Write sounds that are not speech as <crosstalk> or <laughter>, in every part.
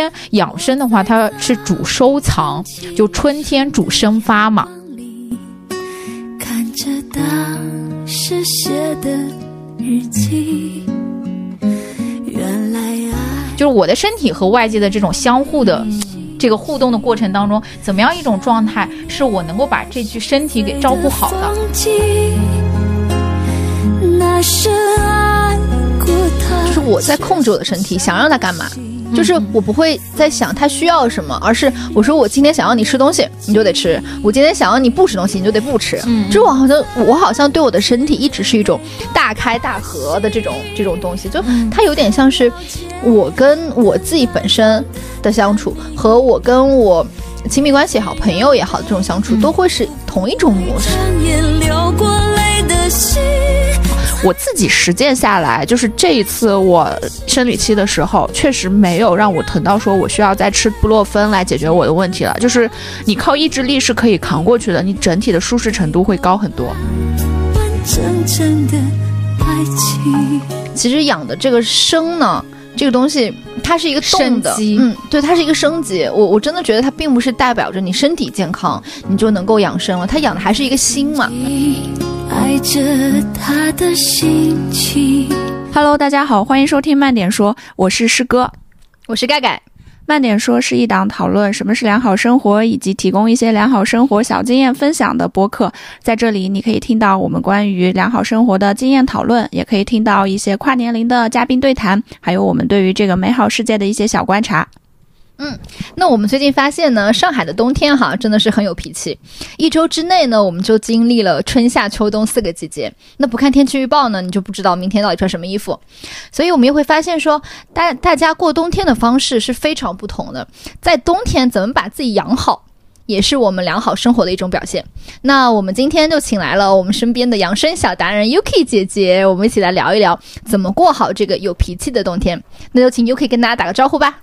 天养生的话，它是主收藏，就春天主生发嘛。看着当时写的日记，原来爱就是我的身体和外界的这种相互的这个互动的过程当中，怎么样一种状态是我能够把这具身体给照顾好的？就是我在控制我的身体，想让它干嘛，就是我不会在想他需要什么，而是我说我今天想要你吃东西，你就得吃；我今天想要你不吃东西，你就得不吃。嗯就是我好像我好像对我的身体一直是一种大开大合的这种这种东西，就它有点像是我跟我自己本身的相处，和我跟我亲密关系也好、朋友也好这种相处，都会是同一种模式。转眼流过泪的心。我自己实践下来，就是这一次我生理期的时候，确实没有让我疼到说我需要再吃布洛芬来解决我的问题了。就是你靠意志力是可以扛过去的，你整体的舒适程度会高很多。完整整的爱情。其实养的这个生呢，这个东西它是一个动的嗯，对，它是一个升级。我我真的觉得它并不是代表着你身体健康你就能够养生了，它养的还是一个心嘛。爱着他的心情。Hello，大家好，欢迎收听慢点说，我是师哥。我是盖盖，慢点说是一档讨论什么是良好生活，以及提供一些良好生活小经验分享的播客。在这里，你可以听到我们关于良好生活的经验讨论，也可以听到一些跨年龄的嘉宾对谈，还有我们对于这个美好世界的一些小观察。嗯那我们最近发现呢，上海的冬天哈真的是很有脾气。一周之内呢，我们就经历了春夏秋冬四个季节。那不看天气预报呢，你就不知道明天到底穿什么衣服。所以我们也会发现说，大大家过冬天的方式是非常不同的。在冬天怎么把自己养好，也是我们良好生活的一种表现。那我们今天就请来了我们身边的养生小达人 Yuki 姐姐，我们一起来聊一聊怎么过好这个有脾气的冬天。那就请 Yuki 跟大家打个招呼吧。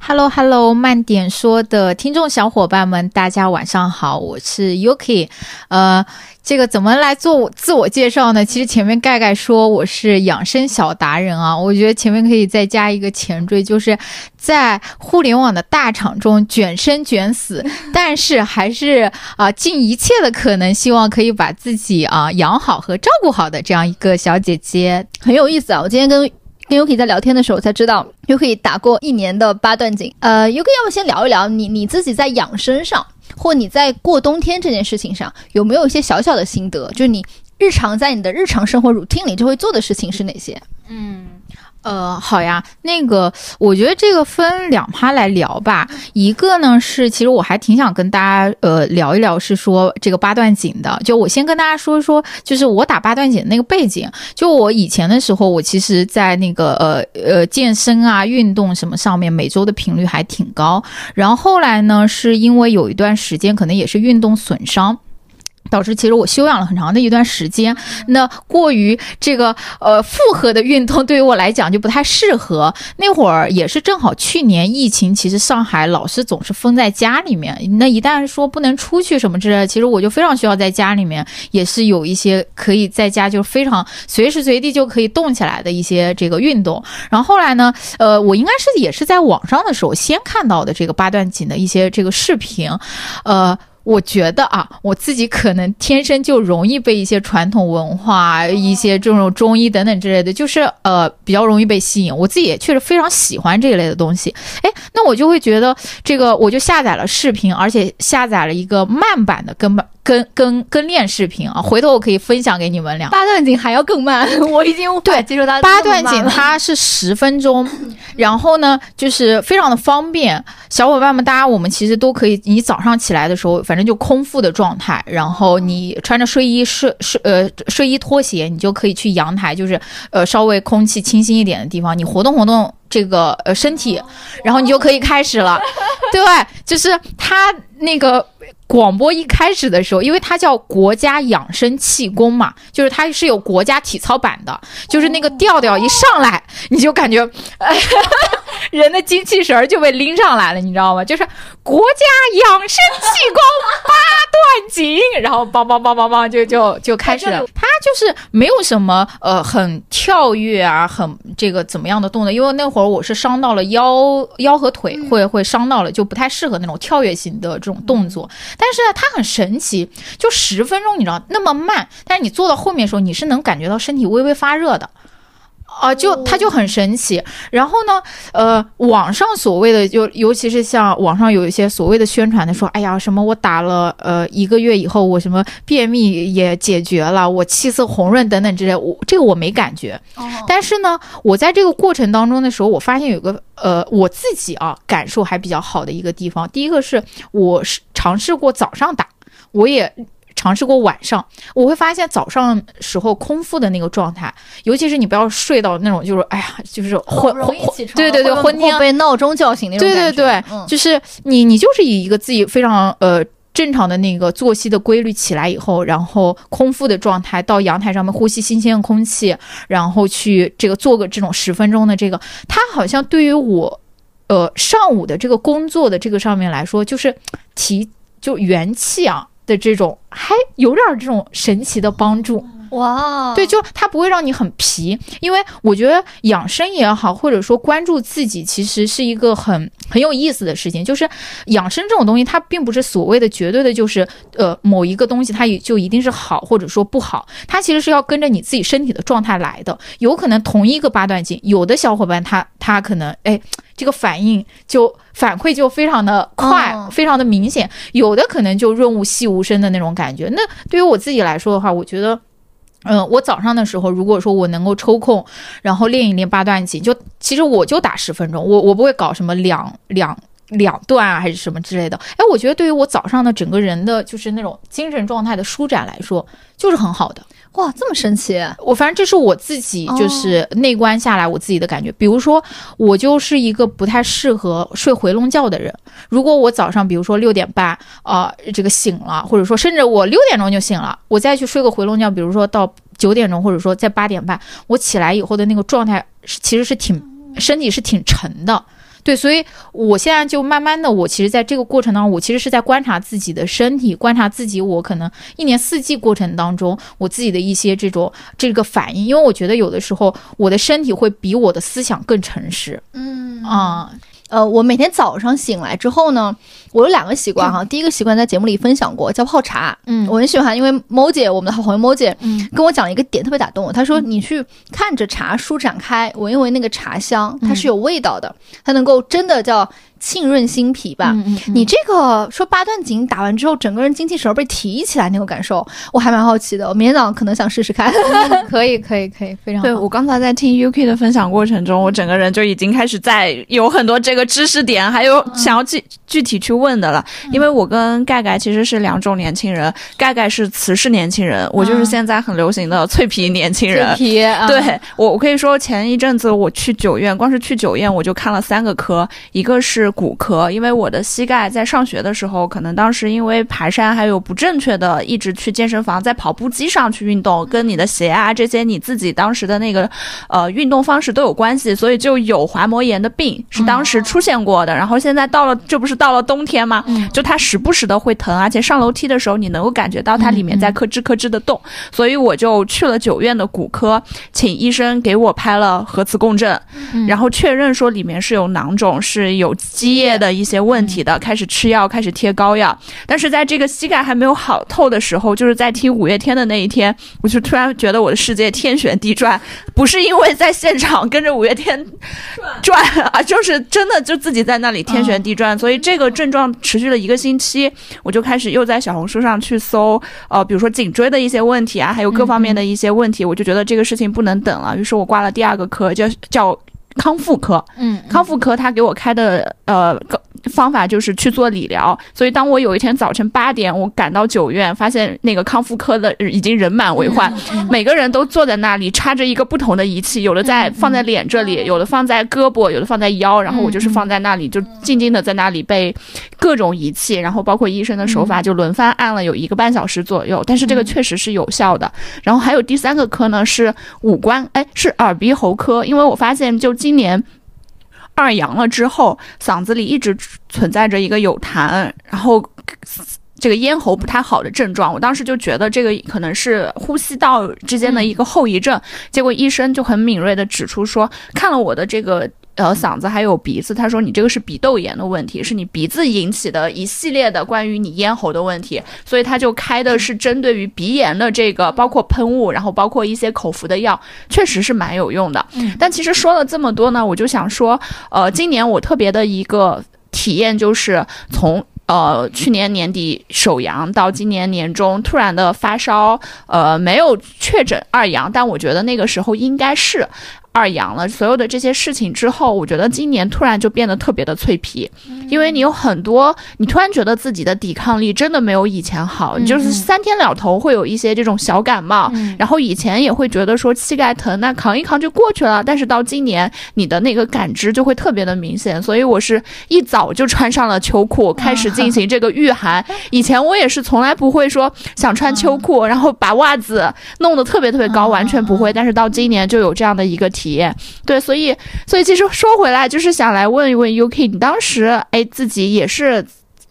Hello Hello，慢点说的听众小伙伴们，大家晚上好，我是 Yuki。呃，这个怎么来做我自我介绍呢？其实前面盖盖说我是养生小达人啊，我觉得前面可以再加一个前缀，就是在互联网的大厂中卷生卷死，<laughs> 但是还是啊、尽一切的可能，希望可以把自己啊、养好和照顾好的这样一个小姐姐。很有意思啊！我今天跟跟 Yuki 在聊天的时候才知道，Yuki 打过一年的八段锦。呃，Yuki 要不先聊一聊你你自己在养生上，或你在过冬天这件事情上，有没有一些小小的心得？就是你日常在你的日常生活 routine 里就会做的事情是哪些？嗯呃，好呀，那个，我觉得这个分两趴来聊吧。一个呢是，其实我还挺想跟大家呃聊一聊，是说这个八段锦的。就我先跟大家说一说，就是我打八段锦的那个背景。就我以前的时候，我其实，在那个呃呃健身啊、运动什么上面，每周的频率还挺高。然后后来呢，是因为有一段时间可能也是运动损伤。导致其实我休养了很长的一段时间，那过于这个呃复合的运动对于我来讲就不太适合。那会儿也是正好去年疫情，其实上海老是总是封在家里面，那一旦说不能出去什么之类的，其实我就非常需要在家里面，也是有一些可以在家就非常随时随地就可以动起来的一些这个运动。然后后来呢，呃，我应该是也是在网上的时候先看到的这个八段锦的一些这个视频，呃。我觉得啊，我自己可能天生就容易被一些传统文化、一些这种中医等等之类的，就是呃比较容易被吸引。我自己也确实非常喜欢这一类的东西。哎，那我就会觉得这个，我就下载了视频，而且下载了一个慢版的根本跟跟跟练视频啊，回头我可以分享给你们俩。八段锦还要更慢，<laughs> 我已经对接受它八段锦它是十分钟，然后呢，就是非常的方便。小伙伴们，大家我们其实都可以，你早上起来的时候，反正就空腹的状态，然后你穿着睡衣、睡睡呃睡衣、拖鞋，你就可以去阳台，就是呃稍微空气清新一点的地方，你活动活动这个呃身体，然后你就可以开始了。<laughs> 对，就是他那个广播一开始的时候，因为它叫国家养生气功嘛，就是它是有国家体操版的，就是那个调调一上来，你就感觉，人的精气神儿就被拎上来了，你知道吗？就是国家养生气功八段锦，然后梆梆梆梆梆就就就开始了。他就是没有什么呃很跳跃啊，很这个怎么样的动作，因为那会儿我是伤到了腰腰和腿，会会伤到了，就不太适合那种跳跃型的这种动作。但是呢，它很神奇，就十分钟，你知道那么慢，但是你做到后面的时候，你是能感觉到身体微微发热的。啊，就它就很神奇。然后呢，呃，网上所谓的就，尤其是像网上有一些所谓的宣传的说，哎呀，什么我打了呃一个月以后，我什么便秘也解决了，我气色红润等等之类，我这个我没感觉。但是呢，我在这个过程当中的时候，我发现有个呃我自己啊感受还比较好的一个地方。第一个是我是尝试过早上打，我也。尝试过晚上，我会发现早上时候空腹的那个状态，尤其是你不要睡到那种就是哎呀，就是昏昏对对对昏天被闹钟叫醒那种对对对，就是你你就是以一个自己非常呃正常的那个作息的规律起来以后，然后空腹的状态到阳台上面呼吸新鲜的空气，然后去这个做个这种十分钟的这个，它好像对于我呃上午的这个工作的这个上面来说，就是提就元气啊。的这种还有点这种神奇的帮助。哇！对，就它不会让你很疲，因为我觉得养生也好，或者说关注自己，其实是一个很很有意思的事情。就是养生这种东西，它并不是所谓的绝对的，就是呃某一个东西它也就一定是好或者说不好，它其实是要跟着你自己身体的状态来的。有可能同一个八段锦，有的小伙伴他他可能哎。这个反应就反馈就非常的快，非常的明显。有的可能就润物细无声的那种感觉。那对于我自己来说的话，我觉得，嗯，我早上的时候，如果说我能够抽空，然后练一练八段锦，就其实我就打十分钟，我我不会搞什么两两两段啊，还是什么之类的。哎，我觉得对于我早上的整个人的就是那种精神状态的舒展来说，就是很好的。哇，这么神奇！我反正这是我自己就是内观下来我自己的感觉。比如说，我就是一个不太适合睡回笼觉的人。如果我早上比如说六点半啊这个醒了，或者说甚至我六点钟就醒了，我再去睡个回笼觉，比如说到九点钟，或者说在八点半，我起来以后的那个状态其实是挺身体是挺沉的。对，所以我现在就慢慢的，我其实在这个过程当中，我其实是在观察自己的身体，观察自己，我可能一年四季过程当中，我自己的一些这种这个反应，因为我觉得有的时候我的身体会比我的思想更诚实。嗯啊。呃，我每天早上醒来之后呢，我有两个习惯哈。第一个习惯在节目里分享过，叫泡茶。嗯，我很喜欢，因为猫姐，我们的好朋友猫姐，嗯，跟我讲了一个点，特别打动我。她说，你去看着茶舒展开，闻一闻那个茶香，它是有味道的，它能够真的叫。沁润心脾吧，你这个说八段锦打完之后，整个人精气神被提起来那种感受，我还蛮好奇的。我明天早上可能想试试看。<laughs> 可以，可以，可以，非常好。对我刚才在听 UK 的分享过程中，我整个人就已经开始在有很多这个知识点，还有想要具具体去问的了。因为我跟盖盖其实是两种年轻人，盖盖是瓷式年轻人，我就是现在很流行的脆皮年轻人。脆皮，对我，我可以说前一阵子我去九院，光是去九院我就看了三个科，一个是。骨科，因为我的膝盖在上学的时候，可能当时因为爬山还有不正确的，一直去健身房，在跑步机上去运动，跟你的鞋啊这些你自己当时的那个呃运动方式都有关系，所以就有滑膜炎的病是当时出现过的。然后现在到了，这不是到了冬天吗？就它时不时的会疼，而且上楼梯的时候你能够感觉到它里面在咯吱咯吱的动，所以我就去了九院的骨科，请医生给我拍了核磁共振，然后确认说里面是有囊肿，是有。积液的一些问题的，开始吃药，开始贴膏药。但是在这个膝盖还没有好透的时候，就是在听五月天的那一天，我就突然觉得我的世界天旋地转，不是因为在现场跟着五月天转啊，就是真的就自己在那里天旋地转。所以这个症状持续了一个星期，我就开始又在小红书上去搜，呃，比如说颈椎的一些问题啊，还有各方面的一些问题，我就觉得这个事情不能等了，于是我挂了第二个科，叫叫。康复科，嗯，康复科他给我开的呃方法就是去做理疗，所以当我有一天早晨八点我赶到九院，发现那个康复科的已经人满为患，每个人都坐在那里插着一个不同的仪器，有的在放在脸这里，有的放在胳膊，有的放在腰，然后我就是放在那里就静静的在那里被各种仪器，然后包括医生的手法就轮番按了有一个半小时左右，但是这个确实是有效的。然后还有第三个科呢是五官，哎是耳鼻喉科，因为我发现就今年。二阳了之后，嗓子里一直存在着一个有痰，然后这个咽喉不太好的症状。我当时就觉得这个可能是呼吸道之间的一个后遗症。结果医生就很敏锐的指出说，看了我的这个。呃，嗓子还有鼻子，他说你这个是鼻窦炎的问题，是你鼻子引起的一系列的关于你咽喉的问题，所以他就开的是针对于鼻炎的这个，包括喷雾，然后包括一些口服的药，确实是蛮有用的。但其实说了这么多呢，我就想说，呃，今年我特别的一个体验就是从呃去年年底首阳到今年年中突然的发烧，呃，没有确诊二阳，但我觉得那个时候应该是。二阳了，所有的这些事情之后，我觉得今年突然就变得特别的脆皮，因为你有很多，你突然觉得自己的抵抗力真的没有以前好，你就是三天两头会有一些这种小感冒，然后以前也会觉得说膝盖疼，那扛一扛就过去了，但是到今年你的那个感知就会特别的明显，所以我是一早就穿上了秋裤，开始进行这个御寒。以前我也是从来不会说想穿秋裤，然后把袜子弄得特别特别高，完全不会，但是到今年就有这样的一个体。体验对，所以所以其实说回来，就是想来问一问 UK，你当时哎自己也是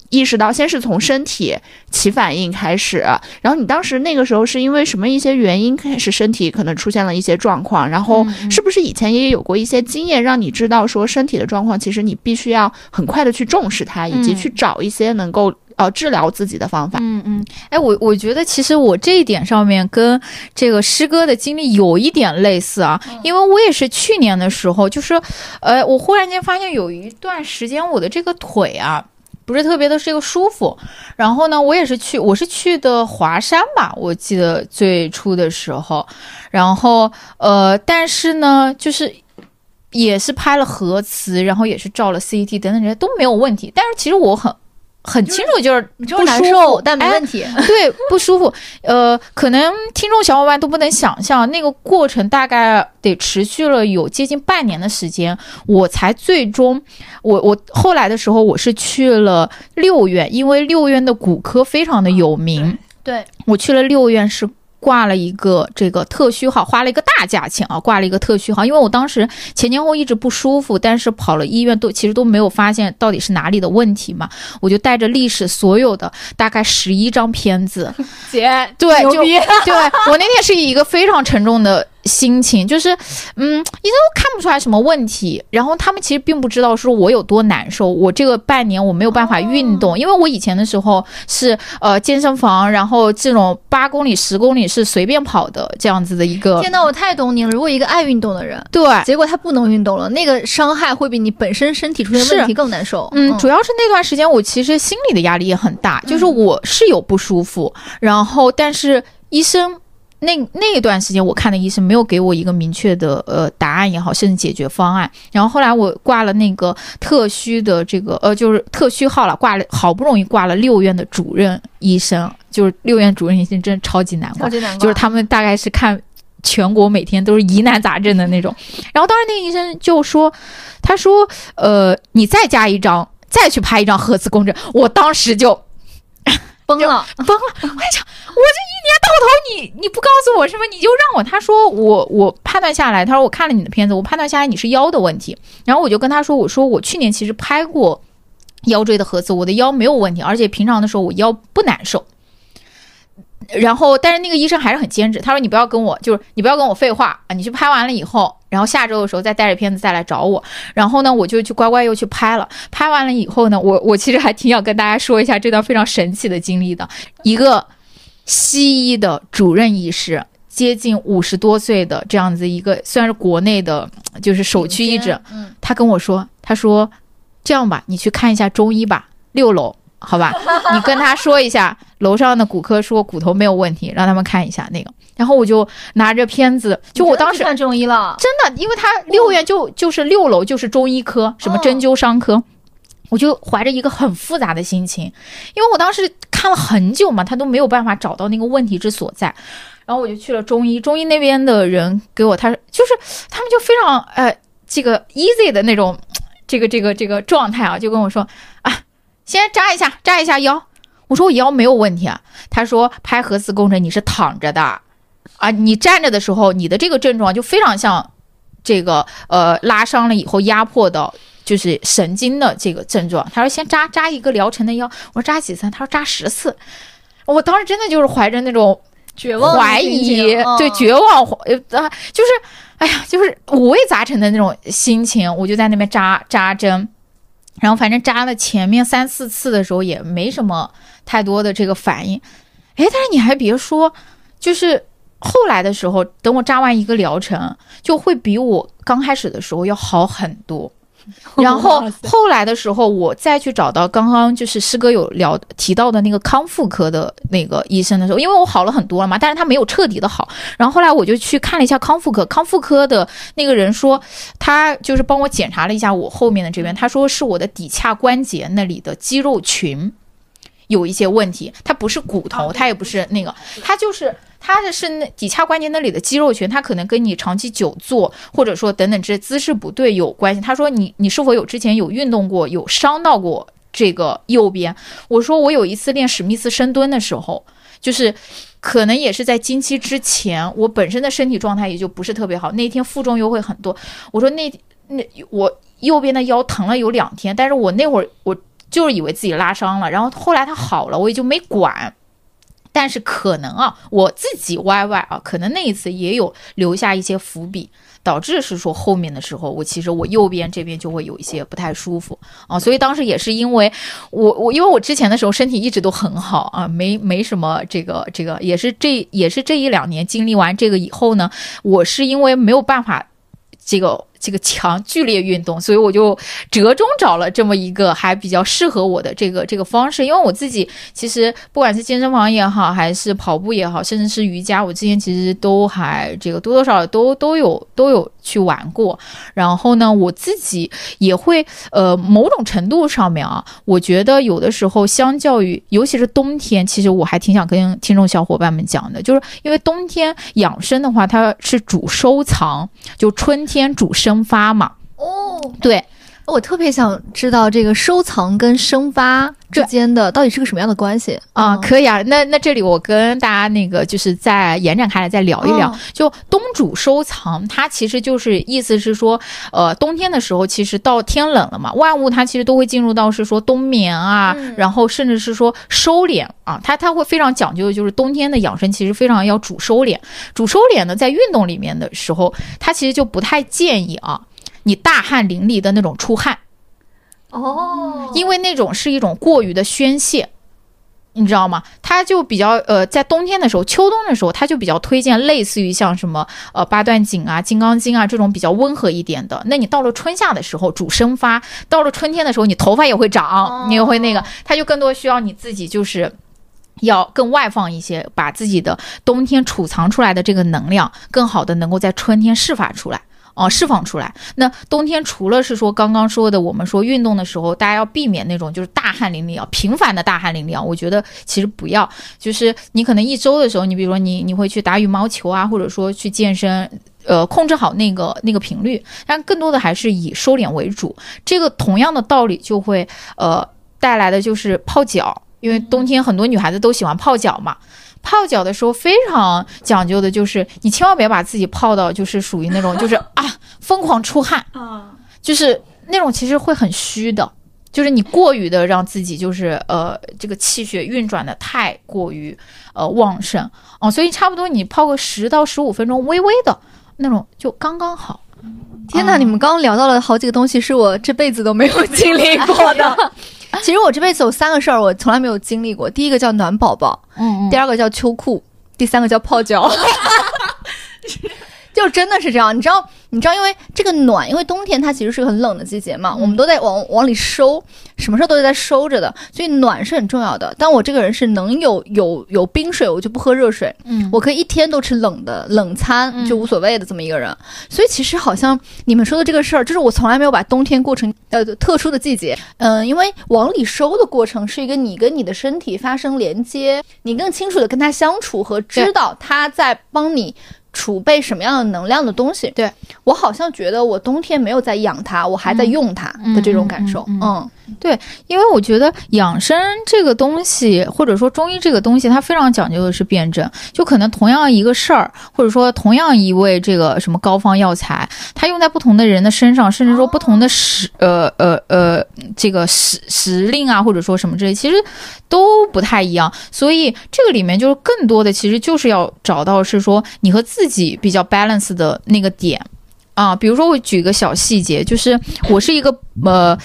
意识到，先是从身体起反应开始，然后你当时那个时候是因为什么一些原因开始身体可能出现了一些状况，然后是不是以前也有过一些经验，让你知道说身体的状况，其实你必须要很快的去重视它，以及去找一些能够。呃，治疗自己的方法。嗯嗯，哎，我我觉得其实我这一点上面跟这个师哥的经历有一点类似啊，因为我也是去年的时候，就是，呃，我忽然间发现有一段时间我的这个腿啊不是特别的这个舒服，然后呢，我也是去，我是去的华山吧，我记得最初的时候，然后呃，但是呢，就是也是拍了核磁，然后也是照了 CT 等等这些都没有问题，但是其实我很。很清楚，就是就是难受，但没问题。<laughs> 对，不舒服。呃，可能听众小伙伴都不能想象，那个过程大概得持续了有接近半年的时间，我才最终，我我后来的时候，我是去了六院，因为六院的骨科非常的有名。对，我去了六院是。挂了一个这个特需号，花了一个大价钱啊！挂了一个特需号，因为我当时前前后一直不舒服，但是跑了医院都其实都没有发现到底是哪里的问题嘛。我就带着历史所有的大概十一张片子，<laughs> 姐，对，就对我那天是以一个非常沉重的。心情就是，嗯，医生都看不出来什么问题，然后他们其实并不知道说我有多难受。我这个半年我没有办法运动，因为我以前的时候是呃健身房，然后这种八公里、十公里是随便跑的这样子的一个。天呐，我太懂你了！如果一个爱运动的人，对，结果他不能运动了，那个伤害会比你本身身体出现问题更难受。嗯，主要是那段时间我其实心里的压力也很大，就是我是有不舒服，然后但是医生。那那一段时间，我看的医生没有给我一个明确的呃答案也好，甚至解决方案。然后后来我挂了那个特需的这个呃，就是特需号了，挂了好不容易挂了六院的主任医生，就是六院主任医生真的超级难挂，就是他们大概是看全国每天都是疑难杂症的那种。然后当时那个医生就说，他说呃，你再加一张，再去拍一张核磁共振。我当时就。崩了，崩了！我跟你讲，我这一年到头，你你不告诉我什么，你就让我。他说我我判断下来，他说我看了你的片子，我判断下来你是腰的问题。然后我就跟他说，我说我去年其实拍过腰椎的核磁，我的腰没有问题，而且平常的时候我腰不难受。然后，但是那个医生还是很坚持。他说：“你不要跟我，就是你不要跟我废话啊！你去拍完了以后，然后下周的时候再带着片子再来找我。然后呢，我就去乖乖又去拍了。拍完了以后呢，我我其实还挺想跟大家说一下这段非常神奇的经历的。一个西医的主任医师，接近五十多岁的这样子一个，算是国内的，就是首屈一指。嗯，他跟我说，他说这样吧，你去看一下中医吧，六楼。”好吧，<laughs> 你跟他说一下，楼上的骨科说骨头没有问题，让他们看一下那个。然后我就拿着片子，就我当时看中医了，真的，因为他六院就就是六楼就是中医科，什么针灸伤科，我就怀着一个很复杂的心情，因为我当时看了很久嘛，他都没有办法找到那个问题之所在。然后我就去了中医，中医那边的人给我，他就是他们就非常呃这个 easy 的那种这个这个这个状态啊，就跟我说啊。先扎一下，扎一下腰。我说我腰没有问题啊。他说拍核磁共振你是躺着的，啊，你站着的时候，你的这个症状就非常像这个呃拉伤了以后压迫到就是神经的这个症状。他说先扎扎一个疗程的腰，我说扎几次？他说扎十次。我当时真的就是怀着那种绝望怀疑对绝望，呃，啊就是，哎呀，就是五味杂陈的那种心情，我就在那边扎扎针，然后反正扎了前面三四次的时候也没什么太多的这个反应，哎，但是你还别说，就是后来的时候，等我扎完一个疗程，就会比我刚开始的时候要好很多。<laughs> 然后后来的时候，我再去找到刚刚就是师哥有聊提到的那个康复科的那个医生的时候，因为我好了很多了嘛，但是他没有彻底的好。然后后来我就去看了一下康复科，康复科的那个人说，他就是帮我检查了一下我后面的这边，他说是我的骶髂关节那里的肌肉群有一些问题，它不是骨头，它也不是那个，它就是。它的是那骶髂关节那里的肌肉群，它可能跟你长期久坐或者说等等这姿势不对有关系。他说你你是否有之前有运动过，有伤到过这个右边？我说我有一次练史密斯深蹲的时候，就是可能也是在经期之前，我本身的身体状态也就不是特别好，那天负重又会很多。我说那那我右边的腰疼了有两天，但是我那会儿我就是以为自己拉伤了，然后后来它好了，我也就没管。但是可能啊，我自己歪歪啊，可能那一次也有留下一些伏笔，导致是说后面的时候，我其实我右边这边就会有一些不太舒服啊，所以当时也是因为我我因为我之前的时候身体一直都很好啊，没没什么这个这个，也是这也是这一两年经历完这个以后呢，我是因为没有办法这个这个强剧烈运动，所以我就折中找了这么一个还比较适合我的这个这个方式。因为我自己其实不管是健身房也好，还是跑步也好，甚至是瑜伽，我之前其实都还这个多多少少都都有都有去玩过。然后呢，我自己也会呃某种程度上面啊，我觉得有的时候相较于尤其是冬天，其实我还挺想跟听众小伙伴们讲的，就是因为冬天养生的话，它是主收藏，就春天主生发嘛。哦，对，我特别想知道这个收藏跟生发之间的到底是个什么样的关系啊、嗯可以啊。那那这里我跟大家那个就是再延展开来再聊一聊，哦就冬主收藏，它其实就是意思是说，呃，冬天的时候其实到天冷了嘛，万物它其实都会进入到是说冬眠啊，嗯然后甚至是说收敛啊，它它会非常讲究的就是冬天的养生其实非常要主收敛，主收敛呢在运动里面的时候，它其实就不太建议啊。你大汗淋漓的那种出汗，哦因为那种是一种过于的宣泄，你知道吗？它就比较呃，在冬天的时候、秋冬的时候，它就比较推荐类似于像什么呃八段锦啊、金刚经啊这种比较温和一点的。那你到了春夏的时候主生发，到了春天的时候，你头发也会长，你也会那个，它就更多需要你自己就是。要更外放一些，把自己的冬天储藏出来的这个能量，更好的能够在春天释放出来。哦，释放出来。那冬天除了是说刚刚说的，我们说运动的时候，大家要避免那种就是大汗淋漓啊，频繁的大汗淋漓啊。我觉得其实不要，就是你可能一周的时候，你比如说你你会去打羽毛球啊，或者说去健身，呃，控制好那个那个频率，但更多的还是以收敛为主。这个同样的道理就会呃带来的就是泡脚，因为冬天很多女孩子都喜欢泡脚嘛。泡脚的时候非常讲究的就是，你千万别把自己泡到就是属于那种 <laughs> 就是啊疯狂出汗，啊，就是那种其实会很虚的，就是你过于的让自己就是呃这个气血运转的太过于呃旺盛。哦，所以差不多你泡个十到十五分钟，微微的那种就刚刚好。天哪，啊。你们刚刚聊到了好几个东西，是我这辈子都没有经历过的。<laughs> <laughs> 其实我这辈子有三个事儿，我从来没有经历过。第一个叫暖宝宝，嗯第二个叫秋裤，第三个叫泡脚。<laughs> 就真的是这样，你知道，你知道，因为这个暖，因为冬天它其实是个很冷的季节嘛，嗯我们都在往往里收，什么事儿都是在收着的，所以暖是很重要的。但我这个人是能有有有冰水，我就不喝热水，嗯我可以一天都吃冷的冷餐，嗯就无所谓的这么一个人。所以其实好像你们说的这个事儿，就是我从来没有把冬天过成呃特殊的季节。嗯、因为往里收的过程是一个你跟你的身体发生连接，你更清楚的跟他相处和知道他在帮你储备什么样的能量的东西。对我好像觉得我冬天没有在养它，我还在用它的这种感受。嗯嗯嗯因为我觉得养生这个东西，或者说中医这个东西，它非常讲究的是辩证。就可能同样一个事儿，或者说同样一味这个什么膏方药材，它用在不同的人的身上，甚至说不同的时呃呃呃这个时时令啊，或者说什么之类，其实都不太一样。所以这个里面就是更多的，其实就是要找到是说你和自己比较 balance 的那个点。啊，比如说我举个小细节，就是我是一个呃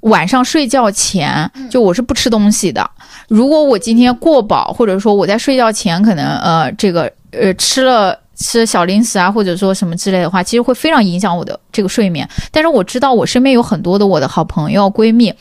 晚上睡觉前，就我是不吃东西的。如果我今天过饱，或者说我在睡觉前可能呃这个呃吃了。吃小零食啊，或者说什么之类的话，其实会非常影响我的这个睡眠。但是我知道我身边有很多的我的好朋友、闺蜜，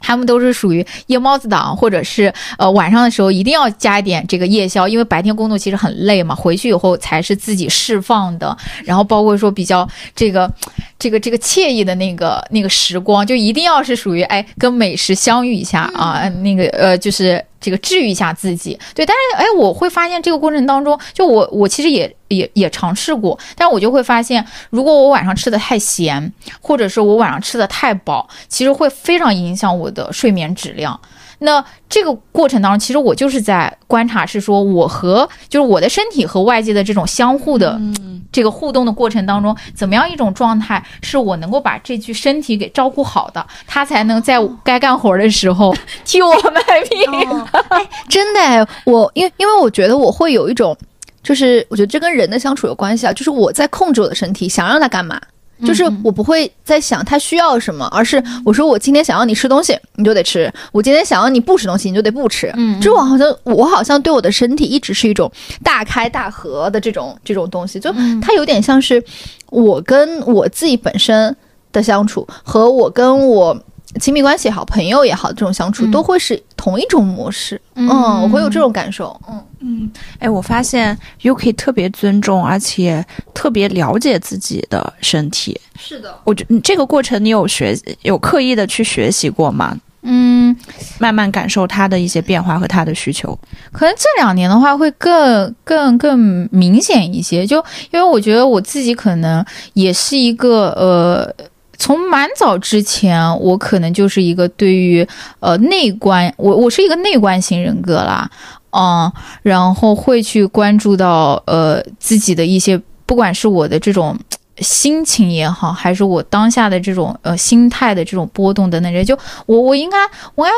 他们都是属于夜猫子党，或者是呃晚上的时候一定要加一点这个夜宵，因为白天工作其实很累嘛，回去以后才是自己释放的。然后包括说比较这个这个这个惬意的那个那个时光，就一定要是属于哎跟美食相遇一下啊，那个呃就是这个治愈一下自己。对，但是哎我会发现这个过程当中，就我我其实也也也尝试过，但我就会发现，如果我晚上吃的太咸，或者是我晚上吃的太饱，其实会非常影响我的睡眠质量。那这个过程当中，其实我就是在观察，是说我和就是我的身体和外界的这种相互的这个互动的过程当中，怎么样一种状态是我能够把这具身体给照顾好的，他才能在该干活的时候 <laughs> 替我卖命。<laughs> 真的哎，我因为因为我觉得我会有一种，就是我觉得这跟人的相处有关系啊，就是我在控制我的身体，想让它干嘛。就是我不会在想他需要什么，而是我说我今天想要你吃东西，你就得吃；我今天想要你不吃东西，你就得不吃。嗯就我好像我好像对我的身体一直是一种大开大合的这种这种东西，就嗯它有点像是我跟我自己本身的相处和我跟我亲密关系也好、朋友也好这种相处嗯都会是同一种模式。嗯嗯，我会有这种感受。嗯嗯，哎，我发现 Yuki 特别尊重，而且特别了解自己的身体。是的。我觉你这个过程，你有学有刻意的去学习过吗？嗯，慢慢感受他的一些变化和他的需求。可能这两年的话会更更更明显一些，就因为我觉得我自己可能也是一个呃。从蛮早之前，我可能就是一个对于呃内观，我我是一个内观型人格啦，嗯，然后会去关注到呃自己的一些，不管是我的这种心情也好，还是我当下的这种呃心态的这种波动等等这，就我我应该我应该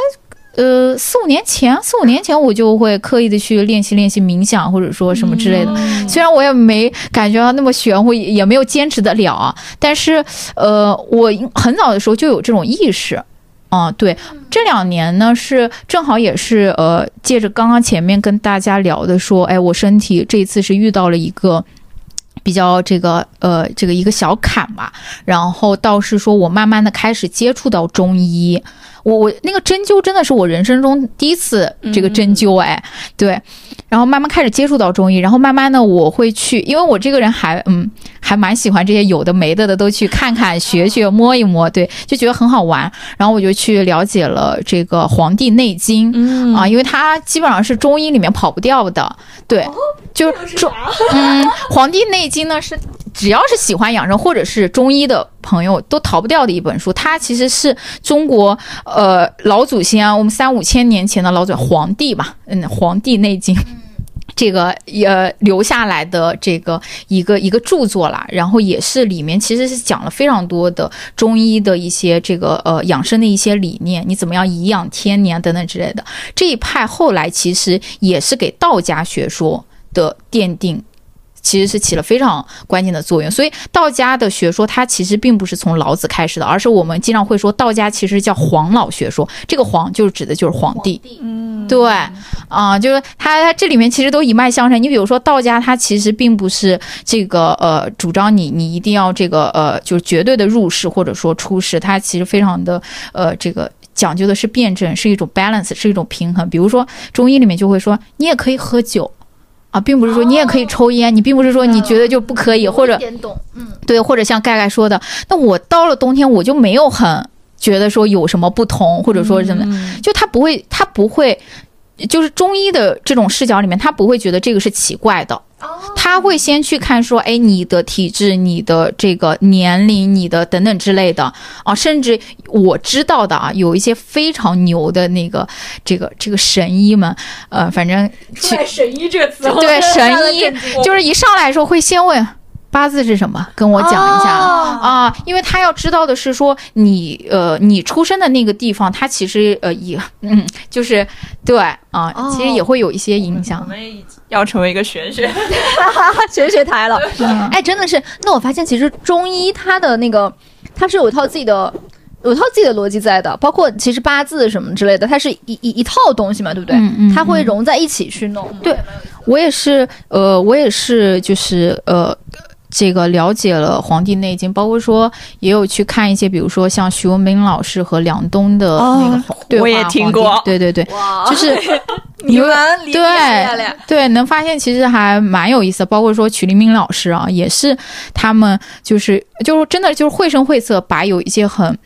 呃四五年前，四五年前我就会刻意的去练习练习冥想，或者说什么之类的。虽然我也没感觉到那么玄乎，也也没有坚持得了啊，但是呃，我很早的时候就有这种意识。啊、对，这两年呢是正好也是呃，借着刚刚前面跟大家聊的说，哎，我身体这一次是遇到了一个。比较这个呃这个一个小坎吧，然后倒是说我慢慢的开始接触到中医，我我那个针灸真的是我人生中第一次这个针灸哎，对，然后慢慢开始接触到中医，然后慢慢的我会去，因为我这个人还嗯还蛮喜欢这些有的没的的都去看看学学摸一摸，对，就觉得很好玩，然后我就去了解了这个《黄帝内经》嗯。啊，因为它基本上是中医里面跑不掉的，对，就是中嗯，《黄帝内经》呢是只要是喜欢养生或者是中医的朋友都逃不掉的一本书。它其实是中国呃老祖先啊，我们三五千年前的老祖皇帝吧，嗯，《黄帝内经》。这个呃留下来的这个一个一个著作啦，然后也是里面其实是讲了非常多的中医的一些这个呃养生的一些理念，你怎么样颐养天年等等之类的。这一派后来其实也是给道家学说的奠定。其实是起了非常关键的作用，所以道家的学说它其实并不是从老子开始的，而是我们经常会说道家其实叫黄老学说，这个黄就是指的就是皇帝，嗯，对，啊、就是它它这里面其实都一脉相承。你比如说道家，它其实并不是这个呃主张你你一定要这个呃就是绝对的入世或者说出世，它其实非常的呃这个。讲究的是辩证，是一种 balance，是一种平衡。比如说中医里面就会说，你也可以喝酒，啊，并不是说你也可以抽烟，你并不是说你觉得就不可以，或者，嗯，对，或者像盖盖说的，那我到了冬天我就没有很觉得说有什么不同，或者说什么，就他不会，他不会，就是中医的这种视角里面，他不会觉得这个是奇怪的。他会先去看说，哎，你的体质、你的这个年龄、你的等等之类的。啊，甚至我知道的啊，有一些非常牛的那个这个这个神医们，呃，反正去神医这个词对神医就是一上来的时候会先问八字是什么，跟我讲一下。哦啊，因为他要知道的是说你呃你出生的那个地方，它其实呃也嗯就是对啊，哦其实也会有一些影响。们要成为一个玄学。<laughs> 玄学台了。嗯 <laughs> 哎，真的是。那我发现其实中医它的那个，它是有一套自己的。有一套自己的逻辑在的，包括其实八字什么之类的，它是一一一套东西嘛，对不对？嗯嗯它会融在一起去弄。对我也是，呃，我也是，就是呃。这个了解了《黄帝内经》，包括说也有去看一些，比如说像徐文兵老师和梁冬的那个对话我也听过 <laughs> 对对对，就是 <laughs> 你们对对，能发现其实还蛮有意思的。包括说曲黎明老师啊，也是他们就是就是真的就是绘声绘色，把有一些很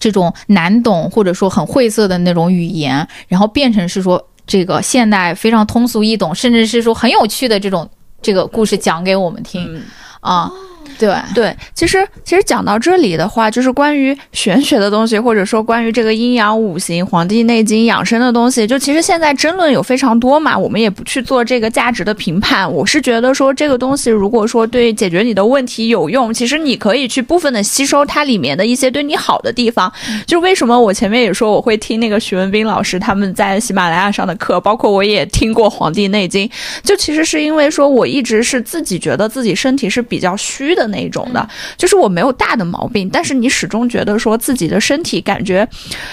这种难懂或者说很晦涩的那种语言，然后变成是说这个现代非常通俗易懂，甚至是说很有趣的这种这个故事讲给我们听嗯啊。对，对，其实其实讲到这里的话，就是关于玄学的东西，或者说关于这个阴阳五行、《黄帝内经》养生的东西，就其实现在争论有非常多嘛，我们也不去做这个价值的评判。我是觉得说这个东西，如果说对解决你的问题有用，其实你可以去部分的吸收它里面的一些对你好的地方。就为什么我前面也说我会听那个徐文斌老师他们在喜马拉雅上的课，包括我也听过《黄帝内经》，就其实是因为说我一直是自己觉得自己身体是比较虚的那一种的，就是我没有大的毛病，但是你始终觉得说自己的身体感觉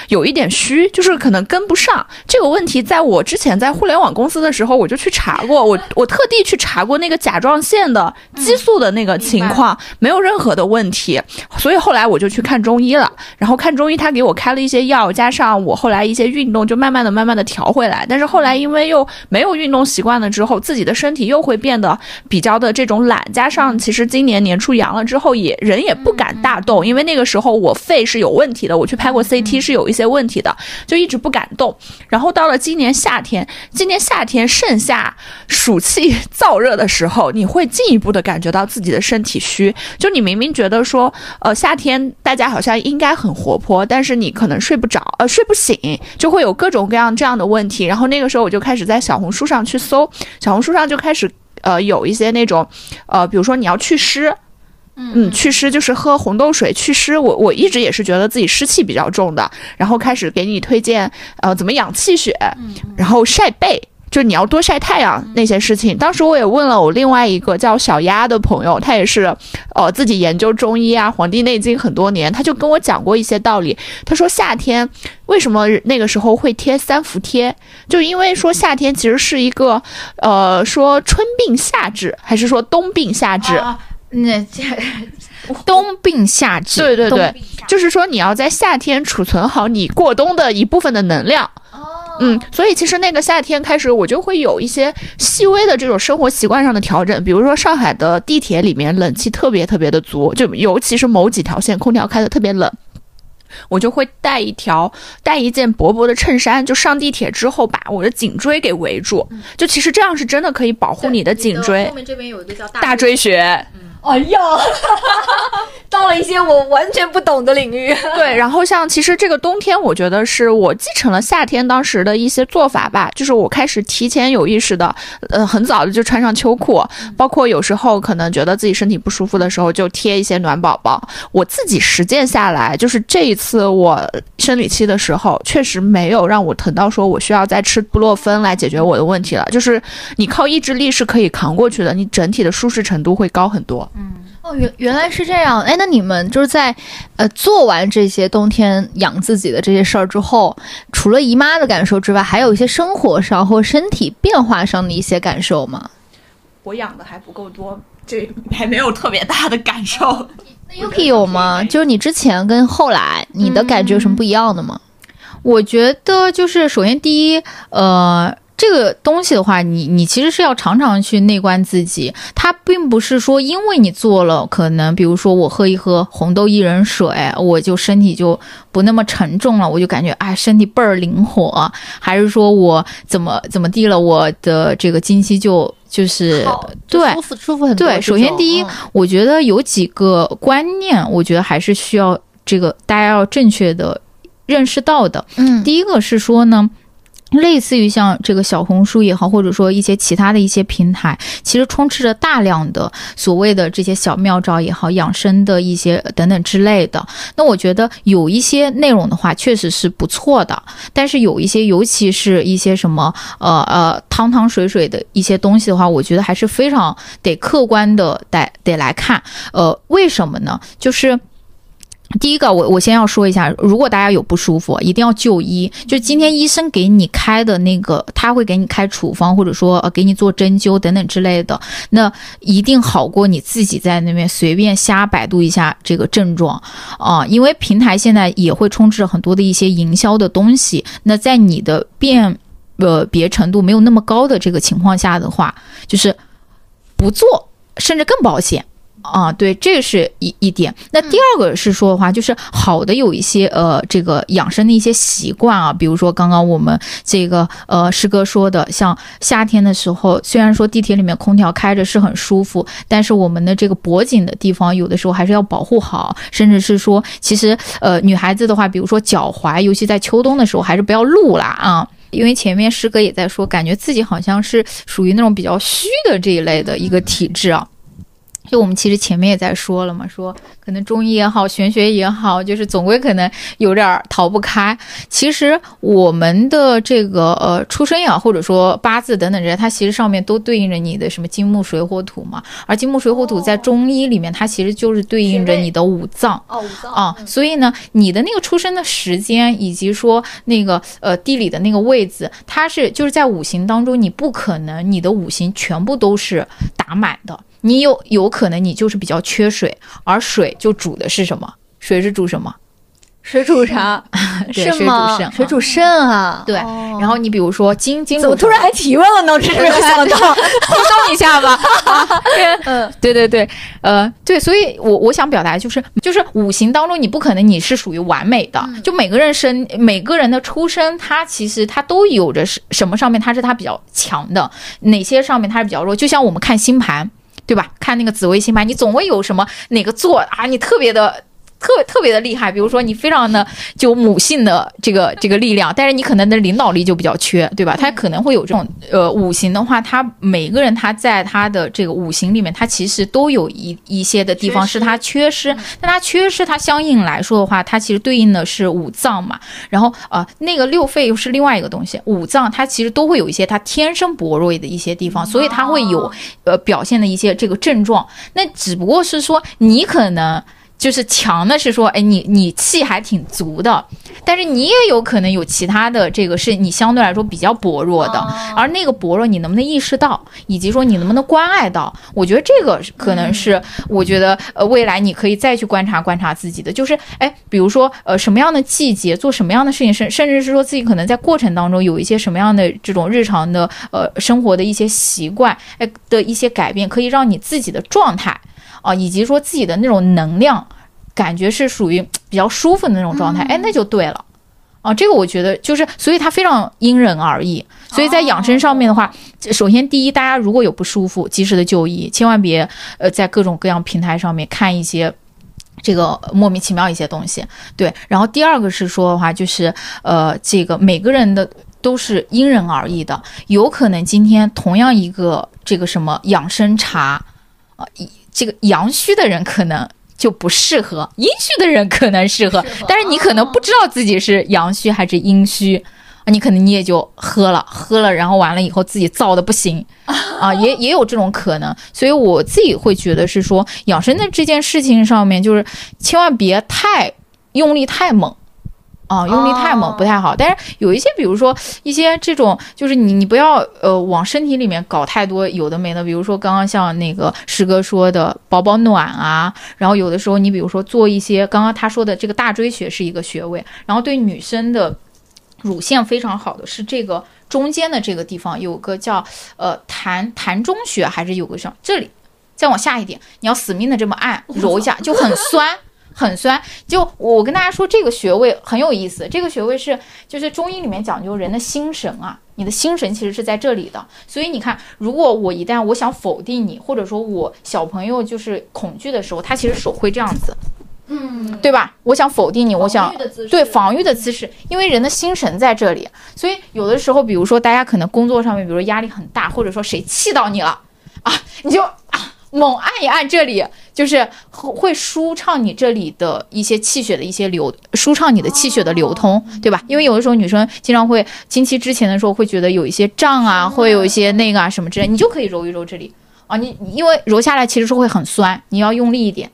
有一点虚，就是可能跟不上这个问题。在我之前在互联网公司的时候，我就去查过，我我特地去查过那个甲状腺的激素的那个情况，没有任何的问题。所以后来我就去看中医了，然后看中医，他给我开了一些药，加上我后来一些运动，就慢慢的、慢慢的调回来。但是后来因为又没有运动习惯了之后，自己的身体又会变得比较的这种懒，加上其实今年年初阳了之后也，人也不敢大动，因为那个时候我肺是有问题的，我去拍过 CT 是有一些问题的，就一直不敢动。然后到了今年夏天，今年夏天盛夏暑气 <laughs> 燥热的时候，你会进一步的感觉到自己的身体虚。就你明明觉得说，呃，夏天大家好像应该很活泼，但是你可能睡不着，呃，睡不醒，就会有各种各样这样的问题。然后那个时候我就开始在小红书上去搜，小红书上就开始呃有一些那种，呃，比如说你要祛湿。嗯，祛湿就是喝红豆水祛湿。我我一直也是觉得自己湿气比较重的，然后开始给你推荐呃怎么养气血，然后晒背，就你要多晒太阳那些事情。当时我也问了我另外一个叫小丫的朋友，他也是呃自己研究中医啊，《黄帝内经》很多年，他就跟我讲过一些道理。他说夏天为什么那个时候会贴三伏贴，就因为说夏天其实是一个呃说春病夏治，还是说冬病夏治？啊那这 <laughs> 冬病夏治，对对对。就是说你要在夏天储存好你过冬的一部分的能量。嗯，所以其实那个夏天开始，我就会有一些细微的这种生活习惯上的调整，比如说上海的地铁里面冷气特别特别的足，就尤其是某几条线空调开的特别冷。我就会带一条带一件薄薄的衬衫，就上地铁之后把我的颈椎给围住，就其实这样是真的可以保护你的颈椎。后面这边有一个叫大椎穴，哎呀，<laughs> 到了一些我完全不懂的领域。<laughs> 对，然后像其实这个冬天，我觉得是我继承了夏天当时的一些做法吧，就是我开始提前有意识的，呃，很早的就穿上秋裤，包括有时候可能觉得自己身体不舒服的时候，就贴一些暖宝宝。我自己实践下来，就是这一次我生理期的时候，确实没有让我疼到说我需要再吃布洛芬来解决我的问题了。就是你靠意志力是可以扛过去的，你整体的舒适程度会高很多。哦，原原来是这样。哎，那你们就是在呃做完这些冬天养自己的这些事儿之后，除了姨妈的感受之外，还有一些生活上或身体变化上的一些感受吗？我养的还不够多，这还 <laughs> 没有特别大的感受。那 Yuki 有吗？就是你之前跟后来，你的感觉有什么不一样的吗？我觉得就是首先第一，呃，这个东西的话，你你其实是要常常去内观自己，它并不是说因为你做了，可能比如说我喝一喝红豆薏仁水，我就身体就不那么沉重了，我就感觉哎身体倍儿灵活，还是说我怎么怎么地了，我的这个经期就就是就对舒服舒服很多对。首先第一嗯我觉得有几个观念，我觉得还是需要这个大家要正确的认识到的。嗯，第一个是说呢。类似于像这个小红书也好，或者说一些其他的一些平台，其实充斥着大量的所谓的这些小妙招也好，养生的一些等等之类的。那我觉得有一些内容的话，确实是不错的，但是有一些，尤其是一些什么呃呃汤汤水水的一些东西的话，我觉得还是非常得客观的得得来看。呃，为什么呢？就是。第一个，我我先要说一下，如果大家有不舒服，一定要就医。就今天医生给你开的那个，他会给你开处方，或者说呃给你做针灸等等之类的，那一定好过你自己在那边随便瞎百度一下这个症状啊、因为平台现在也会充斥很多的一些营销的东西，那在你的辨呃别程度没有那么高的这个情况下的话，就是不做，甚至更保险。啊，对，这是一一点。那第二个是说的话，就是好的有一些呃，这个养生的一些习惯啊，比如说刚刚我们这个呃师哥说的，像夏天的时候，虽然说地铁里面空调开着是很舒服，但是我们的这个脖颈的地方有的时候还是要保护好，甚至是说，其实呃女孩子的话，比如说脚踝，尤其在秋冬的时候，还是不要露啦啊。因为前面师哥也在说，感觉自己好像是属于那种比较虚的这一类的一个体质啊。就我们其实前面也在说了嘛，说可能中医也好，玄学也好，就是总归可能有点儿逃不开。其实我们的这个呃出生呀，或者说八字等等这些，它其实上面都对应着你的什么金木水火土嘛。而金木水火土在中医里面，它其实就是对应着你的五脏。哦，五脏啊，所以呢，你的那个出生的时间，以及说那个呃地理的那个位置，它是就是在五行当中，你不可能你的五行全部都是打满的，你有有可能你就是比较缺水，而水就煮的是什么？水是煮什么？水煮啥？<laughs> 对，水煮肾吗？水煮啊肾啊。对哦然后你比如说金金主怎么突然还提问了呢？我真是没有想到。互动一下吧。<laughs> 嗯，对对对，呃，对，所以我我想表达就是，就是五行当中，你不可能你是属于完美的，就每个人生每个人的出生，他其实他都有着什什么上面他是他比较强的，哪些上面他是比较弱，就像我们看星盘，对吧？看那个紫微星盘，你总会有什么哪个座啊，你特别的。特特别的厉害，比如说你非常的就母性的这个这个力量，但是你可能的领导力就比较缺，对吧？他可能会有这种呃五行的话，他每个人他在他的这个五行里面，他其实都有一一些的地方是他缺失，但他缺失，他相应来说的话，它其实对应的是五脏嘛。然后呃，那个六肺又是另外一个东西，五脏它其实都会有一些它天生薄弱的一些地方，所以它会有呃表现的一些这个症状。那只不过是说你可能。就是强的是说，哎，你你气还挺足的，但是你也有可能有其他的这个是你相对来说比较薄弱的，而那个薄弱你能不能意识到，以及说你能不能关爱到，我觉得这个可能是我觉得呃未来你可以再去观察观察自己的，就是哎，比如说呃什么样的季节做什么样的事情，甚甚至是说自己可能在过程当中有一些什么样的这种日常的呃生活的一些习惯，哎的一些改变，可以让你自己的状态。啊，以及说自己的那种能量，感觉是属于比较舒服的那种状态，哎，那就对了。啊，这个我觉得就是，所以它非常因人而异。所以在养生上面的话，首先第一，大家如果有不舒服，及时的就医，千万别呃在各种各样平台上面看一些。这个莫名其妙一些东西，对。然后第二个是说的话，就是呃，这个每个人的都是因人而异的，有可能今天同样一个这个什么养生茶，啊、一这个阳虚的人可能就不适合，阴虚的人可能适合，但是你可能不知道自己是阳虚还是阴虚。啊，你可能你也就喝了，喝了，然后完了以后自己燥的不行，<laughs> 啊，也也有这种可能，所以我自己会觉得是说养生的这件事情上面，就是千万别太用力太猛。啊，用力太猛不太好，但是有一些，比如说一些这种，就是你你不要呃往身体里面搞太多有的没的，比如说刚刚像那个师哥说的保保暖啊，然后有的时候你比如说做一些刚刚他说的这个大椎穴是一个穴位，然后对女生的乳腺非常好的是这个中间的这个地方有个叫呃痰痰中穴，还是有个什么？这里再往下一点，你要死命的这么按揉一下，就很酸。很酸，就我跟大家说，这个穴位很有意思。这个穴位是，就是中医里面讲究人的心神啊，你的心神其实是在这里的。所以你看，如果我一旦我想否定你，或者说我小朋友就是恐惧的时候，他其实手会这样子，嗯，对吧？我想否定你，我想对防御的姿势，因为人的心神在这里，所以有的时候，比如说大家可能工作上面，比如说压力很大，或者说谁气到你了啊，你就啊猛按一按这里，就是会会舒畅你这里的一些气血的一些流，舒畅你的气血的流通，对吧？因为有的时候女生经常会经期之前的时候会觉得有一些胀啊，会有一些那个啊什么之类，你就可以揉一揉这里。啊，你你因为揉下来其实是会很酸，你要用力一点。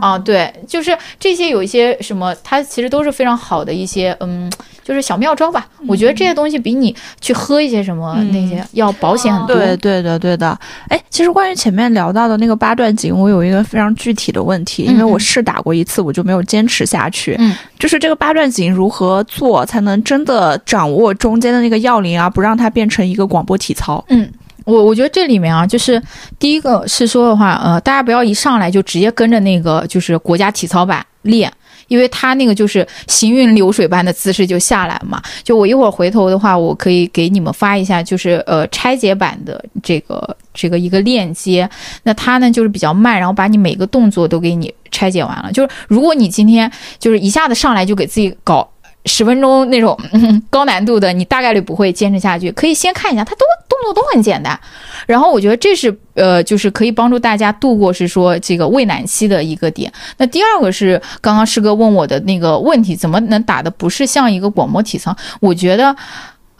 啊，对，就是这些有一些什么，它其实都是非常好的一些，嗯，就是小妙招吧。我觉得这些东西比你去喝一些什么那些要保险很多。对对的对的，哎，其实关于前面聊到的那个八段锦，我有一个非常具体的问题，因为我试打过一次，我就没有坚持下去。嗯，就是这个八段锦如何做才能真的掌握中间的那个要领啊，不让它变成一个广播体操？嗯，我我觉得这里面啊，就是第一个是说的话，呃，大家不要一上来就直接跟着那个就是国家体操版练。因为他那个就是行云流水般的姿势就下来嘛，就我一会儿回头的话，我可以给你们发一下，就是呃拆解版的这个这个一个链接。那他呢就是比较慢，然后把你每个动作都给你拆解完了。就是如果你今天就是一下子上来就给自己搞十分钟那种、嗯、高难度的，你大概率不会坚持下去。可以先看一下，它都动作都很简单。然后我觉得这是呃，就是可以帮助大家度过是说这个畏难期的一个点。那第二个是刚刚师哥问我的那个问题，怎么能打的不是像一个广播体操？我觉得，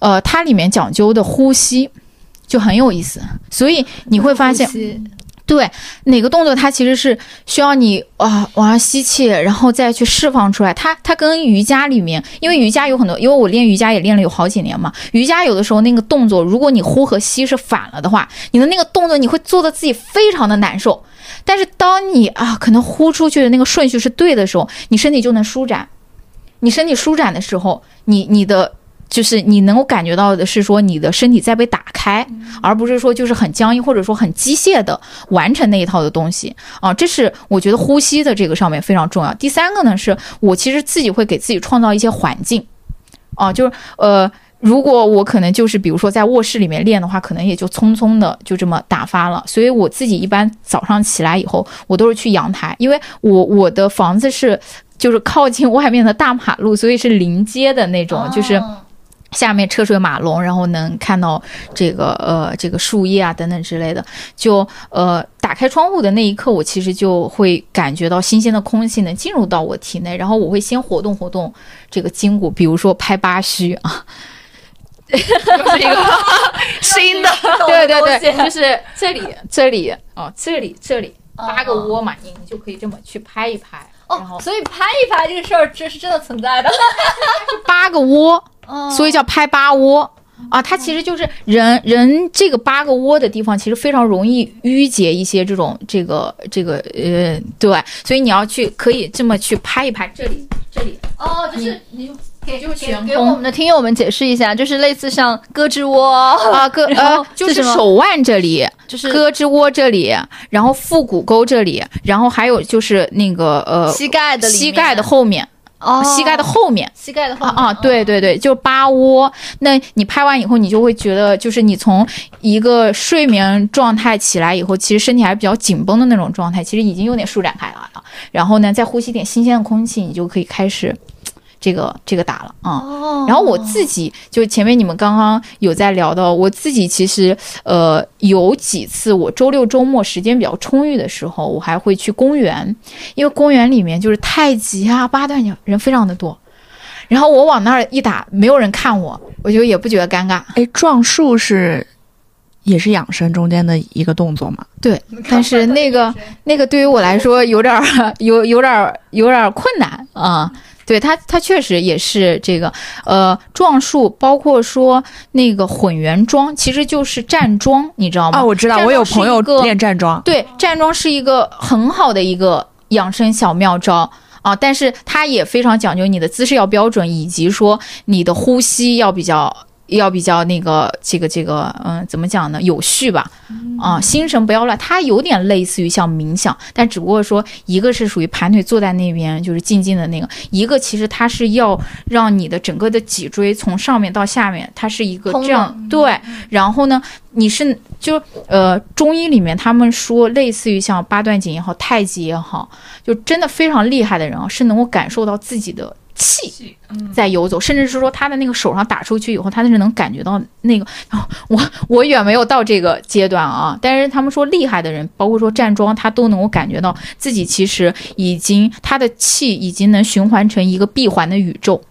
呃，它里面讲究的呼吸就很有意思，所以你会发现。对哪个动作，它其实是需要你啊往上吸气，然后再去释放出来。它它跟瑜伽里面，因为瑜伽有很多，因为我练瑜伽也练了有好几年嘛。瑜伽有的时候那个动作，如果你呼和吸是反了的话，你的那个动作你会做的自己非常的难受。但是当你啊可能呼出去的那个顺序是对的时候，你身体就能舒展。你身体舒展的时候，你你的。就是你能够感觉到的是说你的身体在被打开，而不是说就是很僵硬或者说很机械的完成那一套的东西啊。这是我觉得呼吸的这个上面非常重要。第三个呢，是我其实自己会给自己创造一些环境啊，就是呃，如果我可能就是比如说在卧室里面练的话，可能也就匆匆的就这么打发了。所以我自己一般早上起来以后，我都是去阳台，因为我我的房子是就是靠近外面的大马路，所以是临街的那种，就是。下面车水马龙，然后能看到这个呃这个树叶啊等等之类的，就呃打开窗户的那一刻，我其实就会感觉到新鲜的空气能进入到我体内，然后我会先活动活动这个筋骨，比如说拍八虚啊，又是一个新的，对对对，就是这里这里哦这里这里八个窝嘛，你你就可以这么去拍一拍，哦，所以拍一拍这个事儿，这是真的存在的。<laughs> 八个窝。哦。所以叫拍八窝。啊，它其实就是人人这个八个窝的地方，其实非常容易淤结一些这种这个这个呃，对，所以你要去可以这么去拍一拍这里这里。哦，就是你给就是给悬给我们的听友们解释一下，就是类似像胳肢窝。啊，胳呃就是手腕这里，就是胳肢窝这里，然后腹股沟这里，然后还有就是那个呃膝盖的膝盖的后面，哦，膝盖的后面。膝盖的后啊对对对，就八窝。那你拍完以后，你就会觉得，就是你从一个睡眠状态起来以后，其实身体还比较紧绷的那种状态，其实已经有点舒展开来了。然后呢，再呼吸点新鲜的空气，你就可以开始这个这个打了啊。哦，然后我自己就前面你们刚刚有在聊到，我自己其实呃有几次我周六周末时间比较充裕的时候，我还会去公园，因为公园里面就是太极啊、八段锦人非常的多，然后我往那儿一打，没有人看我，我就也不觉得尴尬。哎，撞树是也是养生中间的一个动作嘛？对，<laughs> 但是那个 <laughs> 那个对于我来说有点儿有有点儿有点儿困难啊。对它，它确实也是这个，呃，撞树，包括说那个混元桩，其实就是站桩，你知道吗？啊，我知道，我有朋友练站桩。对，站桩是一个很好的一个养生小妙招啊，但是它也非常讲究你的姿势要标准，以及说你的呼吸要比较要比较那个这个这个嗯，怎么讲呢？有序吧，啊，心神不要乱。它有点类似于像冥想，但只不过说一个是属于盘腿坐在那边就是静静的那个，一个其实它是要让你的整个的脊椎从上面到下面，它是一个这样对。然后呢，你是就呃中医里面他们说类似于像八段锦也好，太极也好，就真的非常厉害的人啊，是能够感受到自己的。气在游走，甚至是说他的那个手上打出去以后，他那是能感觉到那个。我我远没有到这个阶段啊，但是他们说厉害的人，包括说站桩，他都能够感觉到自己其实已经他的气已经能循环成一个闭环的宇宙。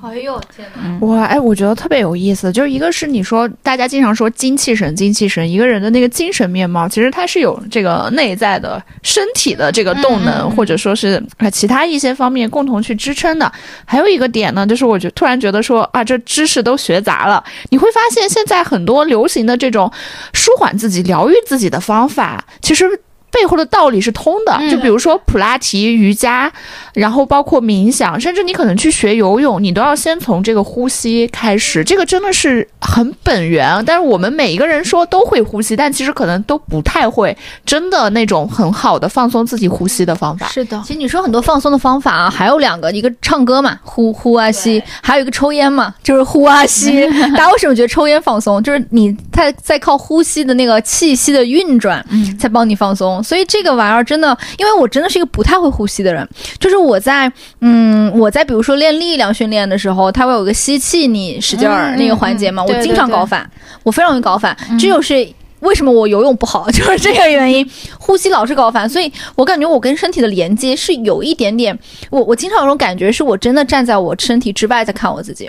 哎呦天哪！哇，哎，我觉得特别有意思。就是一个是你说大家经常说精气神，精气神，一个人的那个精神面貌，其实它是有这个内在的身体的这个动能，或者说是啊其他一些方面共同去支撑的。还有一个点呢，就是我觉突然觉得说啊，这知识都学杂了。你会发现现在很多流行的这种舒缓自己、疗愈自己的方法，其实。背后的道理是通的，就比如说普拉提、瑜伽，然后包括冥想，甚至你可能去学游泳，你都要先从这个呼吸开始。这个真的是很本源。但是我们每一个人说都会呼吸，但其实可能都不太会真的那种很好的放松自己呼吸的方法。是的，其实你说很多放松的方法啊，还有两个，一个唱歌嘛，呼呼啊吸，还有一个抽烟嘛，就是呼啊吸。<laughs> 大家为什么觉得抽烟放松？就是你在在靠呼吸的那个气息的运转，嗯，才帮你放松。所以这个玩意儿真的，因为我真的是一个不太会呼吸的人，就是我在，嗯，我在比如说练力量训练的时候，它会有个吸气你使劲儿那个环节嘛，我经常对对搞反，我非常容易搞反，这就是。为什么我游泳不好？就是这个原因，呼吸老是搞反，所以我感觉我跟身体的连接是有一点点，我我经常有种感觉，是我真的站在我身体之外在看我自己。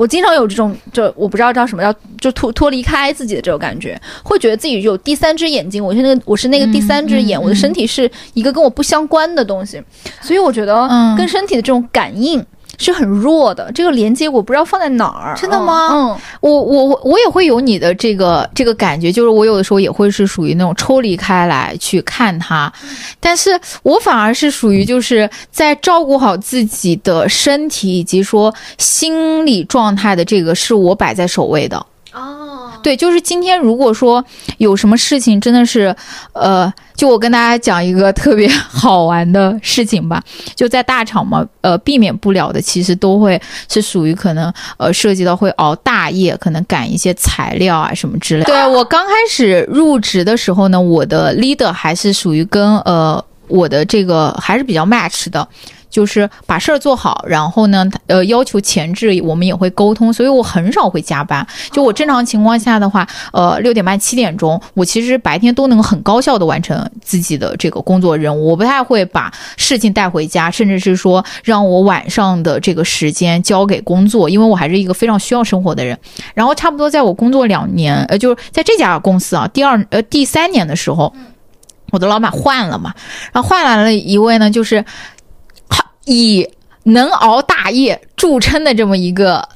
我经常有这种，就我不知道叫什么，叫就脱脱离开自己的这种感觉，会觉得自己有第三只眼睛，我是那个我是那个第三只眼，我的身体是一个跟我不相关的东西，所以我觉得嗯。跟身体的这种感应是很弱的，这个连接我不知道放在哪儿。真的吗嗯，我我我我也会有你的这个这个感觉，就是我有的时候也会是属于那种抽离开来去看它，但是我反而是属于就是在照顾好自己的身体以及说心理状态的这个是我摆在首位的。哦，对，就是今天如果说有什么事情真的是，呃，就我跟大家讲一个特别 <laughs> 好玩的事情吧，就在大厂嘛，呃，避免不了的，其实都会是属于可能呃涉及到会熬大夜，可能赶一些材料啊什么之类的。对我刚开始入职的时候呢，我的 leader 还是属于跟呃我的这个还是比较 match 的。就是把事儿做好，然后呢，呃，要求前置我们也会沟通，所以我很少会加班。就我正常情况下的话，呃，六点半七点钟，我其实白天都能很高效的完成自己的这个工作任务。我不太会把事情带回家，甚至是说让我晚上的这个时间交给工作，因为我还是一个非常需要生活的人。然后差不多在我工作两年，呃，就是在这家公司啊，第二呃第三年的时候，我的老板换了嘛，然后换来了一位呢，就是以能熬大夜著称的这么一个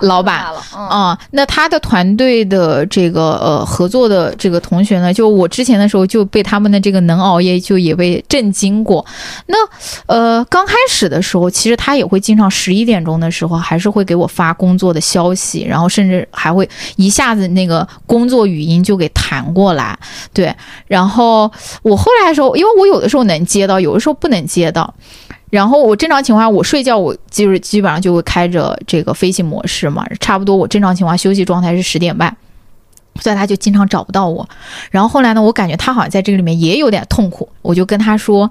老板啊、那他的团队的这个呃合作的这个同学呢，就我之前的时候就被他们的这个能熬夜就也被震惊过。那呃刚开始的时候，其实他也会经常十一点钟的时候还是会给我发工作的消息，然后甚至还会一下子那个工作语音就给弹过来。对，然后我后来的时候，因为我有的时候能接到，有的时候不能接到。然后我正常情况下，我睡觉我就是基本上就会开着这个飞行模式嘛，差不多我正常情况休息状态是十点半，所以他就经常找不到我。然后后来呢，我感觉他好像在这个里面也有点痛苦，我就跟他说：“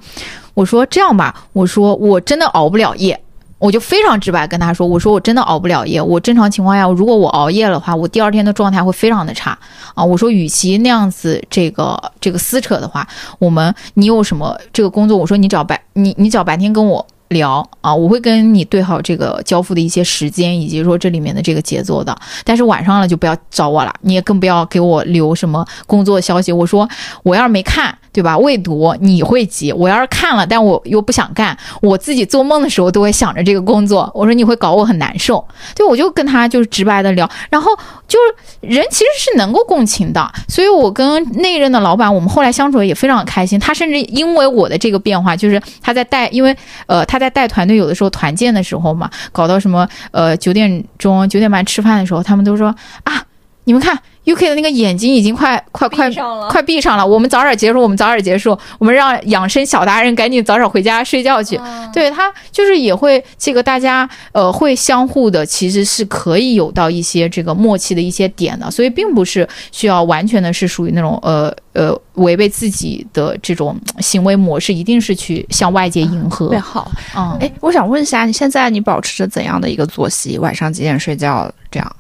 我说这样吧，我说我真的熬不了夜。”我就非常直白跟他说：“我说我真的熬不了夜。我正常情况下，如果我熬夜的话，我第二天的状态会非常的差啊。我说，与其那样子这个这个撕扯的话，我们你有什么这个工作？我说你找白你你找白天跟我聊啊，我会跟你对好这个交付的一些时间，以及说这里面的这个节奏的。但是晚上了就不要找我了，你也更不要给我留什么工作消息。我说我要是没看，对吧？未读你会急，我要是看了，但我又不想干，我自己做梦的时候都会想着这个工作。我说你会搞我很难受，对我就跟他就是直白的聊，然后就是人其实是能够共情的，所以我跟那任的老板，我们后来相处也非常开心。他甚至因为我的这个变化，就是他在带，因为呃他他在带团队，有的时候团建的时候嘛，搞到什么呃九点钟九点半吃饭的时候，他们都说啊，你们看 UK 的那个眼睛已经快快快快闭上了，我们早点结束，我们早点结束，我们让养生小达人赶紧早点回家睡觉去。对他就是也会这个大家呃会相互的，其实是可以有到一些这个默契的一些点的，所以并不是需要完全的是属于那种呃呃违背自己的这种行为模式，一定是去向外界迎合特别。好。嗯，哎，我想问一下，你现在你保持着怎样的一个作息？晚上几点睡觉？这样？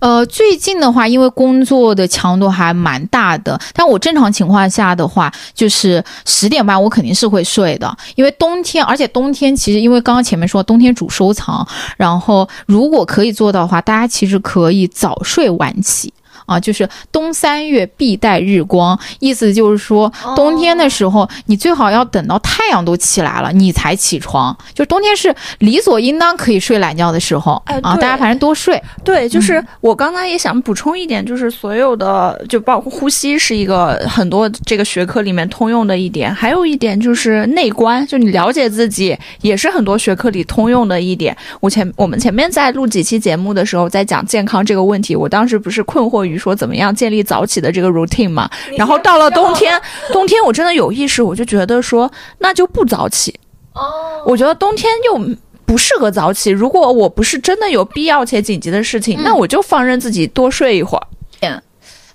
呃，最近的话，因为工作的强度还蛮大的，但我正常情况下的话，就是十点半我肯定是会睡的，因为冬天，而且冬天其实因为刚刚前面说冬天主收藏，然后如果可以做到的话，大家其实可以早睡晚起。啊，就是冬三月必带日光，意思就是说，冬天的时候你最好要等到太阳都起来了，你才起床。就冬天是理所应当可以睡懒觉的时候啊，哎啊大家反正多睡。对，就是嗯我刚才也想补充一点，就是所有的就包括呼吸是一个很多这个学科里面通用的一点，还有一点就是内观，就你了解自己，也是很多学科里通用的一点。我前我们前面在录几期节目的时候，在讲健康这个问题，我当时不是困惑于说怎么样建立早起的这个 routine 嘛，然后到了冬天，<laughs> 冬天我真的有意识，我就觉得说那就不早起。哦，我觉得冬天又不适合早起。如果我不是真的有必要且紧急的事情，嗯那我就放任自己多睡一会儿。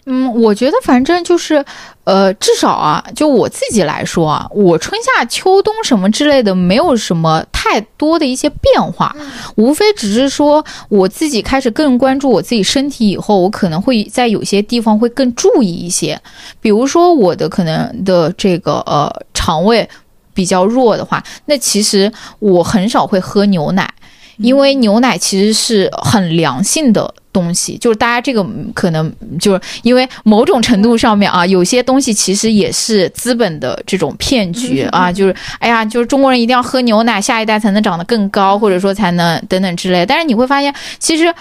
嗯，我觉得反正就是，呃，至少啊，就我自己来说啊，我春夏秋冬什么之类的，没有什么太多的一些变化，无非只是说我自己开始更关注我自己身体以后，我可能会在有些地方会更注意一些，比如说我的可能的这个呃肠胃比较弱的话，那其实我很少会喝牛奶。因为牛奶其实是很良性的东西，就是大家这个嗯可能就是因为某种程度上面啊，有些东西其实也是资本的这种骗局啊，<laughs> 就是哎呀，就是中国人一定要喝牛奶，下一代才能长得更高，或者说才能等等之类。但是你会发现，其实。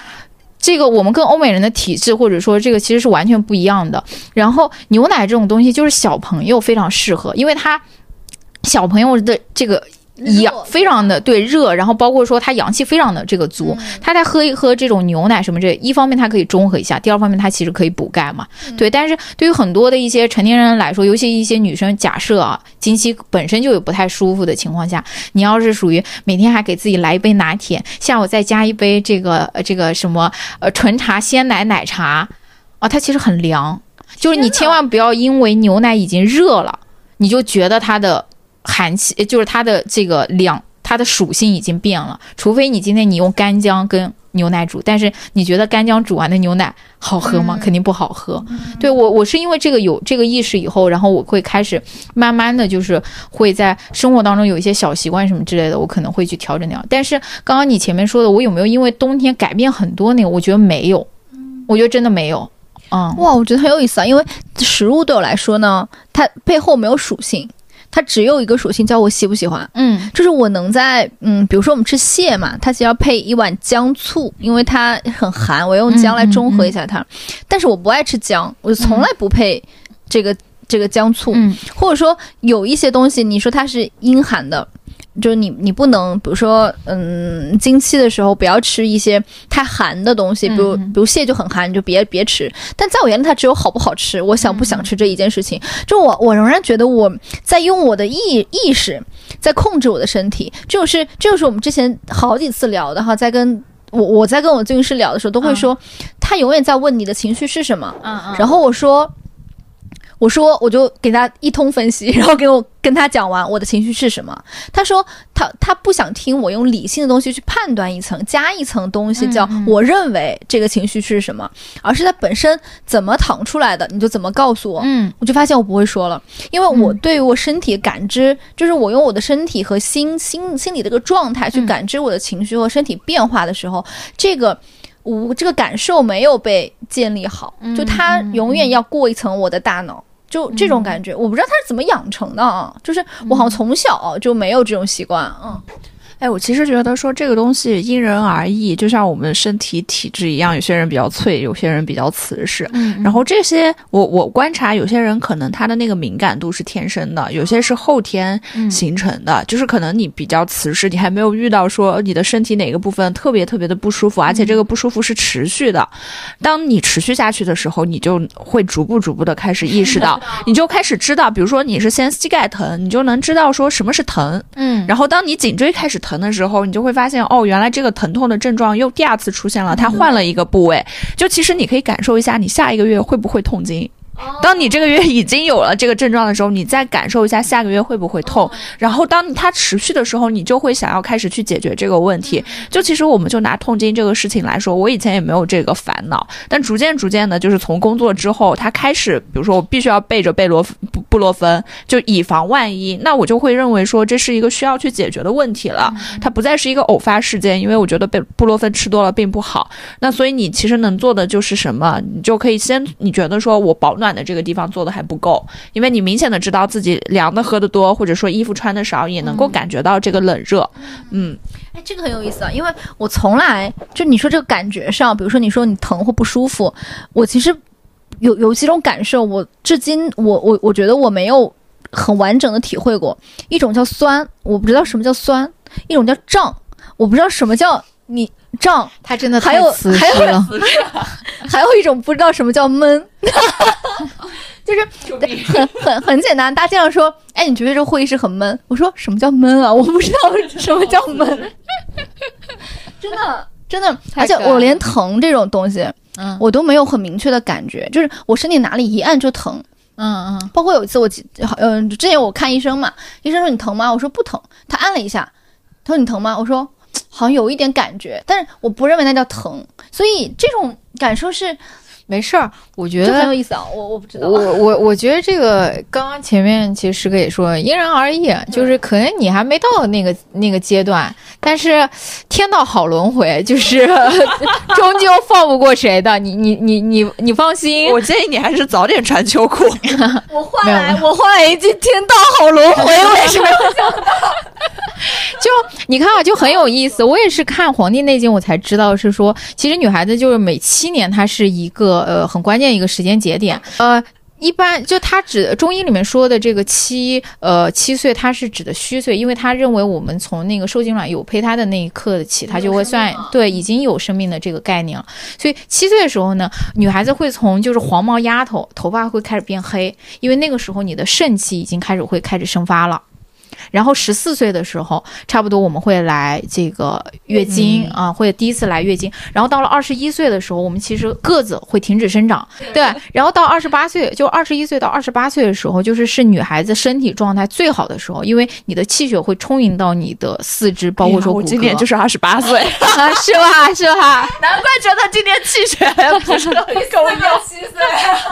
这个我们跟欧美人的体质，或者说这个其实是完全不一样的。然后牛奶这种东西，就是小朋友非常适合，因为他小朋友的这个氧非常的对热，然后包括说它阳气非常的这个足，他再喝一喝这种牛奶什么这，一方面它可以中和一下，第二方面它其实可以补钙嘛。对，但是对于很多的一些成年人来说，尤其一些女生，假设啊经期本身就有不太舒服的情况下，你要是属于每天还给自己来一杯拿铁，下午再加一杯这个呃这个什么呃纯茶鲜奶奶茶啊，它其实很凉。就是你千万不要因为牛奶已经热了，你就觉得它的寒气，就是它的这个两，它的属性已经变了。除非你今天你用干姜跟牛奶煮，但是你觉得干姜煮完的牛奶好喝吗？肯定不好喝。对我，我是因为这个有这个意识以后，然后我会开始慢慢的就是会在生活当中有一些小习惯什么之类的，我可能会去调整掉。但是刚刚你前面说的，我有没有因为冬天改变很多那个？我觉得没有，我觉得真的没有。嗯，哇，我觉得很有意思啊，因为食物对我来说呢，它背后没有属性，它只有一个属性，叫我喜不喜欢。嗯就是我能在嗯，比如说我们吃蟹嘛，它其实要配一碗姜醋，因为它很寒，我用姜来中和一下它。但是我不爱吃姜，我从来不配这个、这个姜醋，嗯或者说有一些东西，你说它是阴寒的。就是你，你不能，比如说，嗯，经期的时候不要吃一些太寒的东西，比如，嗯比如蟹就很寒，你就别别吃。但在我眼里，它只有好不好吃，我想不想吃这一件事情。就我，我仍然觉得我在用我的意意识在控制我的身体，这就是这就是我们之前好几次聊的哈，在跟我我在跟我咨询师聊的时候，都会说，他永远在问你的情绪是什么，嗯嗯然后我说。我说，我就给他一通分析，<laughs> 然后给我跟他讲完我的情绪是什么。他说他他不想听我用理性的东西去判断一层，加一层东西，叫我认为这个情绪是什么，而是他本身怎么淌出来的，你就怎么告诉我。嗯。我就发现我不会说了，因为我嗯。对于我身体感知，就是我用我的身体和心心心理这个状态去嗯。感知我的情绪和身体变化的时候，这个我这个感受没有被建立好，就它嗯永远要过一层我的大脑。就这种感觉，我不知道他是怎么养成的啊，就是我好像从小就没有这种习惯，嗯。哎，我其实觉得说这个东西因人而异，就像我们身体体质一样，有些人比较脆，有些人比较瓷实。嗯然后这些，我我观察，有些人可能他的那个敏感度是天生的，有些是后天形成的。就是可能你比较瓷实，你还没有遇到说你的身体哪个部分特别特别的不舒服，而且这个不舒服是持续的。当你持续下去的时候，你就会逐步逐步的开始意识到，你就开始知道，比如说你是先膝盖疼，你就能知道说什么是疼。嗯然后当你颈椎开始疼的时候，你就会发现，哦，原来这个疼痛的症状又第二次出现了，它换了一个部位。就其实你可以感受一下，你下一个月会不会痛经。当你这个月已经有了这个症状的时候，你再感受一下下个月会不会痛。然后当它持续的时候，你就会想要开始去解决这个问题。就其实我们就拿痛经这个事情来说，我以前也没有这个烦恼，但逐渐逐渐的，就是从工作之后，它开始，比如说我必须要备着贝罗布布洛芬，就以防万一，那我就会认为说这是一个需要去解决的问题了。它不再是一个偶发事件，因为我觉得贝布洛芬吃多了并不好。那所以你其实能做的就是什么？你就可以先，你觉得说我保暖的这个地方做的还不够，因为你明显的知道自己凉的喝的多，或者说衣服穿的少，也能够感觉到这个冷热。嗯，哎，这个很有意思啊，因为我从来就你说这个感觉上，比如说你说你疼或不舒服，我其实有有几种感受，我至今我我我觉得我没有很完整的体会过。一种叫酸，我不知道什么叫酸；一种叫胀，我不知道什么叫你胀；他真的还有还有。<laughs> 还有一种不知道什么叫闷，<laughs> 就是很很很简单。大家经常说，哎，你觉得这个会议室很闷？我说什么叫闷啊？<laughs> 我不知道什么叫闷，真的真的，而且我连疼这种东西，嗯我都没有很明确的感觉，就是我身体哪里一按就疼。嗯嗯，包括有一次我记，嗯、之前我看医生嘛，医生说你疼吗？我说不疼，他按了一下，他说你疼吗？我说好像有一点感觉，但是我不认为那叫疼，所以这种感受是没事儿，我觉得很有。意思啊，我我不知道我啊，我我觉得这个刚刚前面其实师哥也说，因人而异，就是可能你还没到那个那个阶段，但是天道好轮回，就是 <laughs> 终究放不过谁的。你你你你你放心，我建议你还是早点穿秋裤。我换来我换来一句天道好轮回，我也是没有 <laughs> 就你看啊，就很有意思。我也是看《黄帝内经》，我才知道是说，其实女孩子就是每七年，她是一个呃很关键一个时间节点。呃，一般就他指中医里面说的这个七呃七岁，他是指的虚岁，因为他认为我们从那个受精卵有胚胎的那一刻起，他就会算对已经有生命的这个概念了。所以七岁的时候呢，女孩子会从就是黄毛丫头，头发会开始变黑，因为那个时候你的肾气已经开始会开始生发了。然后十四岁的时候，差不多我们会来这个月经啊，会第一次来月经。然后到了二十一岁的时候，我们其实个子会停止生长，对。然后到二十八岁，就二十一岁到二十八岁的时候，就是是女孩子身体状态最好的时候，因为你的气血会充盈到你的四肢，包括说骨我。今年就是二十八岁，啊，<laughs> 是吧？是吧？<laughs> 难怪觉得今年气血不是很够用。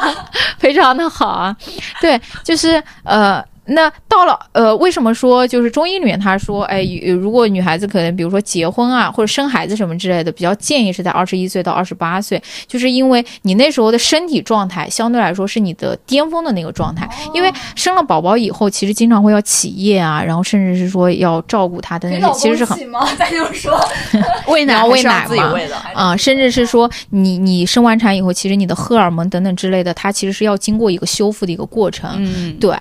<laughs> 非常的好啊。对，就是呃。那到了呃，为什么说就是中医里面他说，哎，如果女孩子可能比如说结婚啊或者生孩子什么之类的，比较建议是在二十一岁到二十八岁，就是因为你那时候的身体状态相对来说是你的巅峰的那个状态，因为生了宝宝以后，其实经常会要起夜啊，然后甚至是说要照顾他的那种，其实是很吗？<laughs> 咱就说，<laughs> 喂奶要喂奶嘛。啊、甚至是说你你生完产以后，其实你的荷尔蒙等等之类的，它其实是要经过一个修复的一个过程。嗯，对，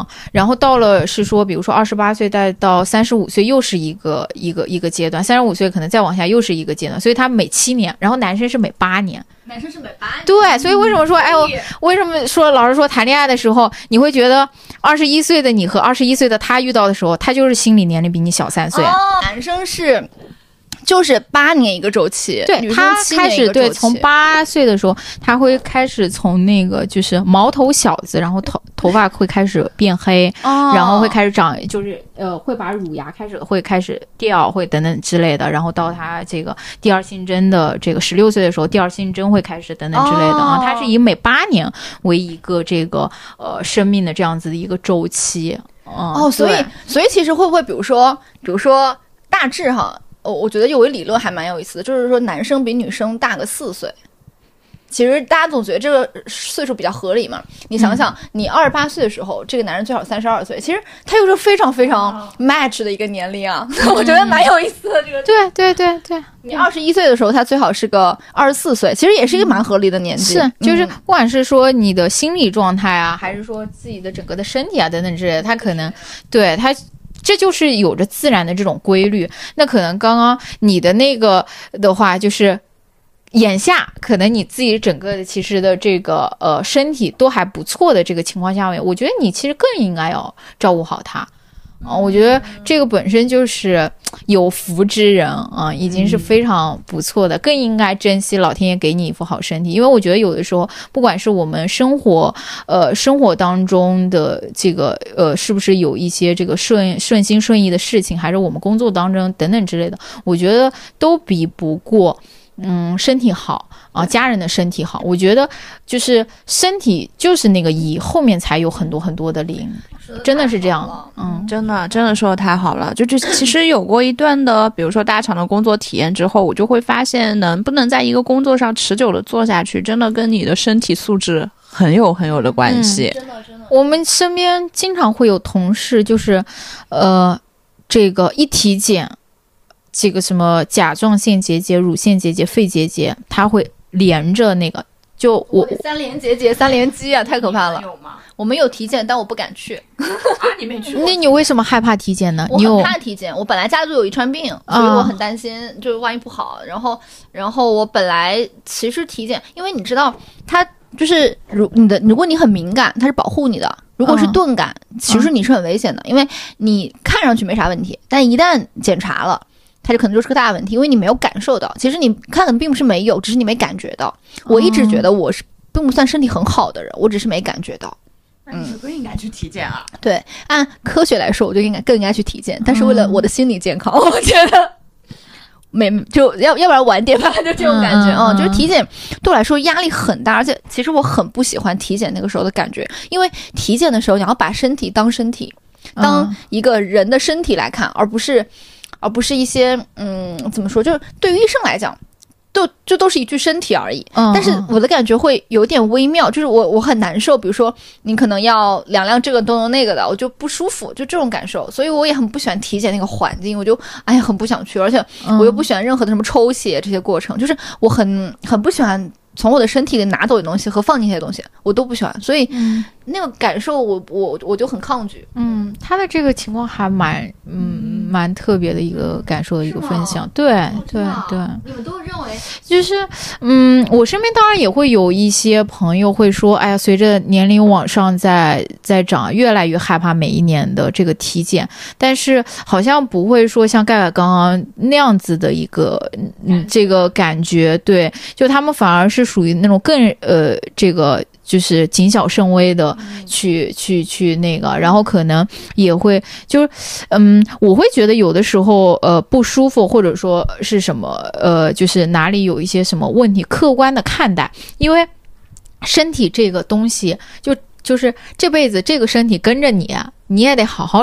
嗯，然后到了是说，比如说二十八岁再到三十五岁，又是一个一个一个阶段，三十五岁可能再往下又是一个阶段，所以他每七年，然后男生是每八年。男生是每八年，对，所以为什么说，哎，我为什么说老师说谈恋爱的时候，你会觉得二十一岁的你和二十一岁的他遇到的时候，他就是心理年龄比你小三岁。哦，男生是就是八年一个周期，对他开始对从八岁的时候，他会开始从那个就是毛头小子，然后头头发会开始变黑，哦然后会开始长，就是呃会把乳牙开始会开始掉，会等等之类的，然后到他这个第二性征的这个十六岁的时候，第二性征会开始等等之类的啊，哦他是以每八年为一个这个呃生命的这样子的一个周期。嗯、哦，所以所以其实会不会，比如说，比如说大致哈，我我觉得有一理论还蛮有意思的，就是说男生比女生大个四岁，其实大家总觉得这个岁数比较合理嘛。你想想，你二十八岁的时候，这个男人最好三十二岁，其实他又是非常非常 match 的一个年龄啊，我觉得蛮有意思的。这个对对对对，你二十一岁的时候，他最好是个二十四岁，其实也是一个蛮合理的年纪。是就是嗯不管是说你的心理状态啊，还是说自己的整个的身体啊等等之类的，他可能对他。这就是有着自然的这种规律。那可能刚刚你的那个的话，就是眼下可能你自己整个的其实的这个呃身体都还不错的这个情况下面，我觉得你其实更应该要照顾好他。啊、我觉得这个本身就是有福之人啊、已经是非常不错的，更应该珍惜老天爷给你一副好身体。因为我觉得有的时候，不管是我们生活，呃，生活当中的这个，呃，是不是有一些这个顺顺心顺意的事情，还是我们工作当中等等之类的，我觉得都比不过。嗯，身体好啊，家人的身体好，我觉得就是身体就是那个一，后面才有很多很多的零，真的是这样。嗯，真的，真的说的太好了。就这其实有过一段的，<laughs> 比如说大厂的工作体验之后，我就会发现，能不能在一个工作上持久的做下去，真的跟你的身体素质很有很有的关系。真的真的，我们身边经常会有同事，就是，呃，这个一体检，这个什么甲状腺结节、乳腺结节、肺结节，它会连着那个。就我三连结节、三连击啊，太可怕了。有吗？我们有体检，但我不敢去。啊，你没去 <laughs> 那你为什么害怕体检呢？我很你有怕体检，我本来家里就有遗传病，所以我很担心，就是万一不好。然后，然后我本来其实体检，因为你知道，它就是如你的，如果你很敏感，它是保护你的；如果是嗯钝感，其实你是很危险的，因为你看上去没啥问题，但一旦检查了。它就可能就是个大问题，因为你没有感受到。其实你看的并不是没有，只是你没感觉到。我一直觉得我是并不算身体很好的人，我只是没感觉到。那你是不应该去体检啊？<laughs> 对，按科学来说，我就应该更应该去体检，但是为了我的心理健康，<laughs> 我觉得没就要要不然晚点吧，<laughs> 就这种感觉嗯嗯嗯就是体检对我来说压力很大，而且其实我很不喜欢体检那个时候的感觉，因为体检的时候你要把身体当身体，当嗯一个人的身体来看，而不是而不是一些嗯怎么说，就是对于医生来讲。都这都是一具身体而已，嗯但是嗯我的感觉会有点微妙，就是我我很难受。比如说，你可能要量量这个动动那个的，我就不舒服，就这种感受。所以我也很不喜欢体检那个环境，我就哎呀很不想去，而且我又不喜欢任何的什么抽血这些过程，就是我很很不喜欢从我的身体里拿走的东西和放进去的东西，我都不喜欢。所以嗯那个感受我，我我就很抗拒。嗯，他的这个情况还蛮嗯蛮特别的一个感受的一个分享，对对对。你们都认为就是，嗯，我身边当然也会有一些朋友会说，哎呀，随着年龄往上在在长，越来越害怕每一年的这个体检，但是好像不会说像盖盖刚刚那样子的一个，嗯，这个感觉，对，就他们反而是属于那种更呃，这个。就是谨小慎微的去去去那个，然后可能也会就是，嗯，我会觉得有的时候呃不舒服，或者说是什么呃，就是哪里有一些什么问题，客观的看待，因为身体这个东西就就是这辈子这个身体跟着你，你也得好好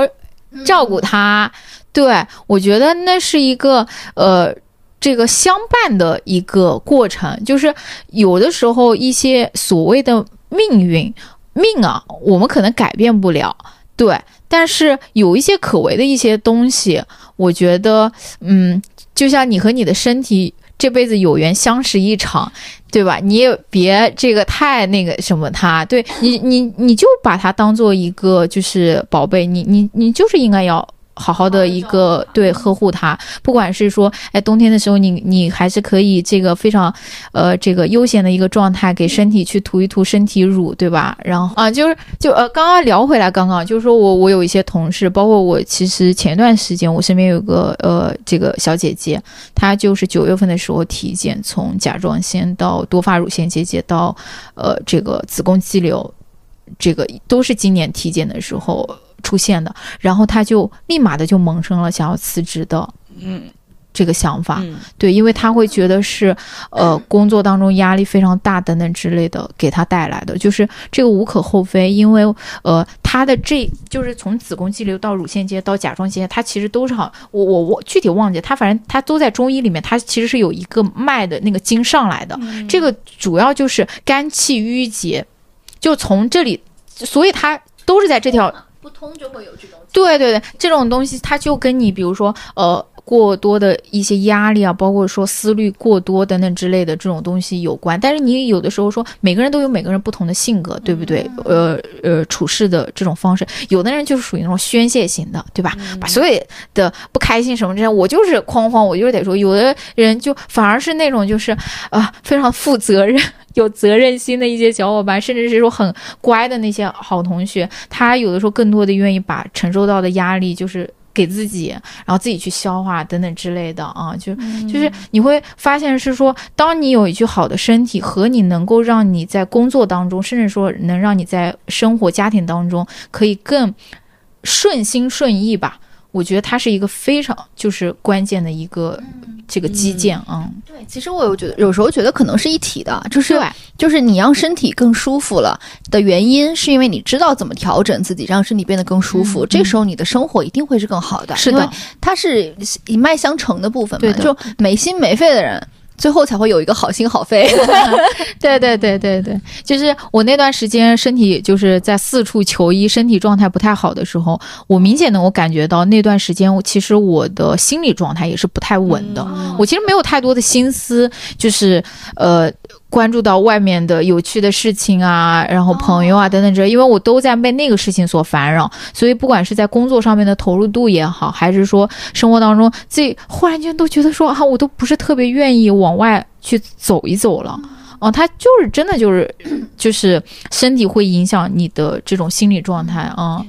照顾它。对我觉得那是一个呃。这个相伴的一个过程，就是有的时候一些所谓的命运命啊，我们可能改变不了，对，但是有一些可为的一些东西，我觉得，嗯，就像你和你的身体这辈子有缘相识一场，对吧？你也别这个太那个什么它，对你，你你就把它当做一个就是宝贝，你你你就是应该要。好好的一个对呵护它，不管是说，哎，冬天的时候你你还是可以这个非常，呃，这个悠闲的一个状态，给身体去涂一涂身体乳，对吧？然后啊，就是就呃，刚刚聊回来，刚刚就是说我我有一些同事，包括我，其实前段时间我身边有个呃这个小姐姐，她就是九月份的时候体检，从甲状腺到多发乳腺结节到呃这个子宫肌瘤，这个都是今年体检的时候出现的，然后他就立马的就萌生了想要辞职的嗯，这个想法。嗯。对，因为他会觉得是，呃，工作当中压力非常大等等之类的给他带来的，就是这个无可厚非，因为呃，他的这就是从子宫肌瘤到乳腺结到甲状腺，它其实都是好，我我我具体忘记，他反正他都在中医里面，它其实是有一个脉的那个经上来的，这个主要就是肝气郁结，就从这里，所以它都是在这条不通就会有这种对对对，这种东西它就跟你比如说呃过多的一些压力啊，包括说思虑过多等等之类的这种东西有关。但是你有的时候说每个人都有每个人不同的性格，对不对？呃呃，处事的这种方式，有的人就是属于那种宣泄型的，对吧？把所有的不开心什么这样，我就是哐哐，我就是得说。有的人就反而是那种就是啊、非常负责任。有责任心的一些小伙伴，甚至是说很乖的那些好同学，他有的时候更多的愿意把承受到的压力就是给自己，然后自己去消化等等之类的啊，就就是你会发现是说，当你有一具好的身体和你能够让你在工作当中，甚至说能让你在生活家庭当中可以更顺心顺意吧。我觉得它是一个非常就是关键的一个这个基建啊，对，其实我有觉得有时候觉得可能是一体的，就是对。就是你让身体更舒服了的原因，是因为你知道怎么调整自己，让身体变得更舒服。这时候你的生活一定会是更好的，是的，因为它是一脉相承的部分嘛。对就没心没肺的人，最后才会有一个好心好肺。<laughs> 对对对对对，就是我那段时间身体就是在四处求医，身体状态不太好的时候，我明显能够感觉到那段时间，我其实我的心理状态也是不太稳的。我其实没有太多的心思，就是呃关注到外面的有趣的事情啊，然后朋友啊等等之类，因为我都在被那个事情所烦扰，所以不管是在工作上面的投入度也好，还是说生活当中自己忽然间都觉得说啊，我都不是特别愿意往外去走一走了。哦，它就是真的就是，就是身体会影响你的这种心理状态啊。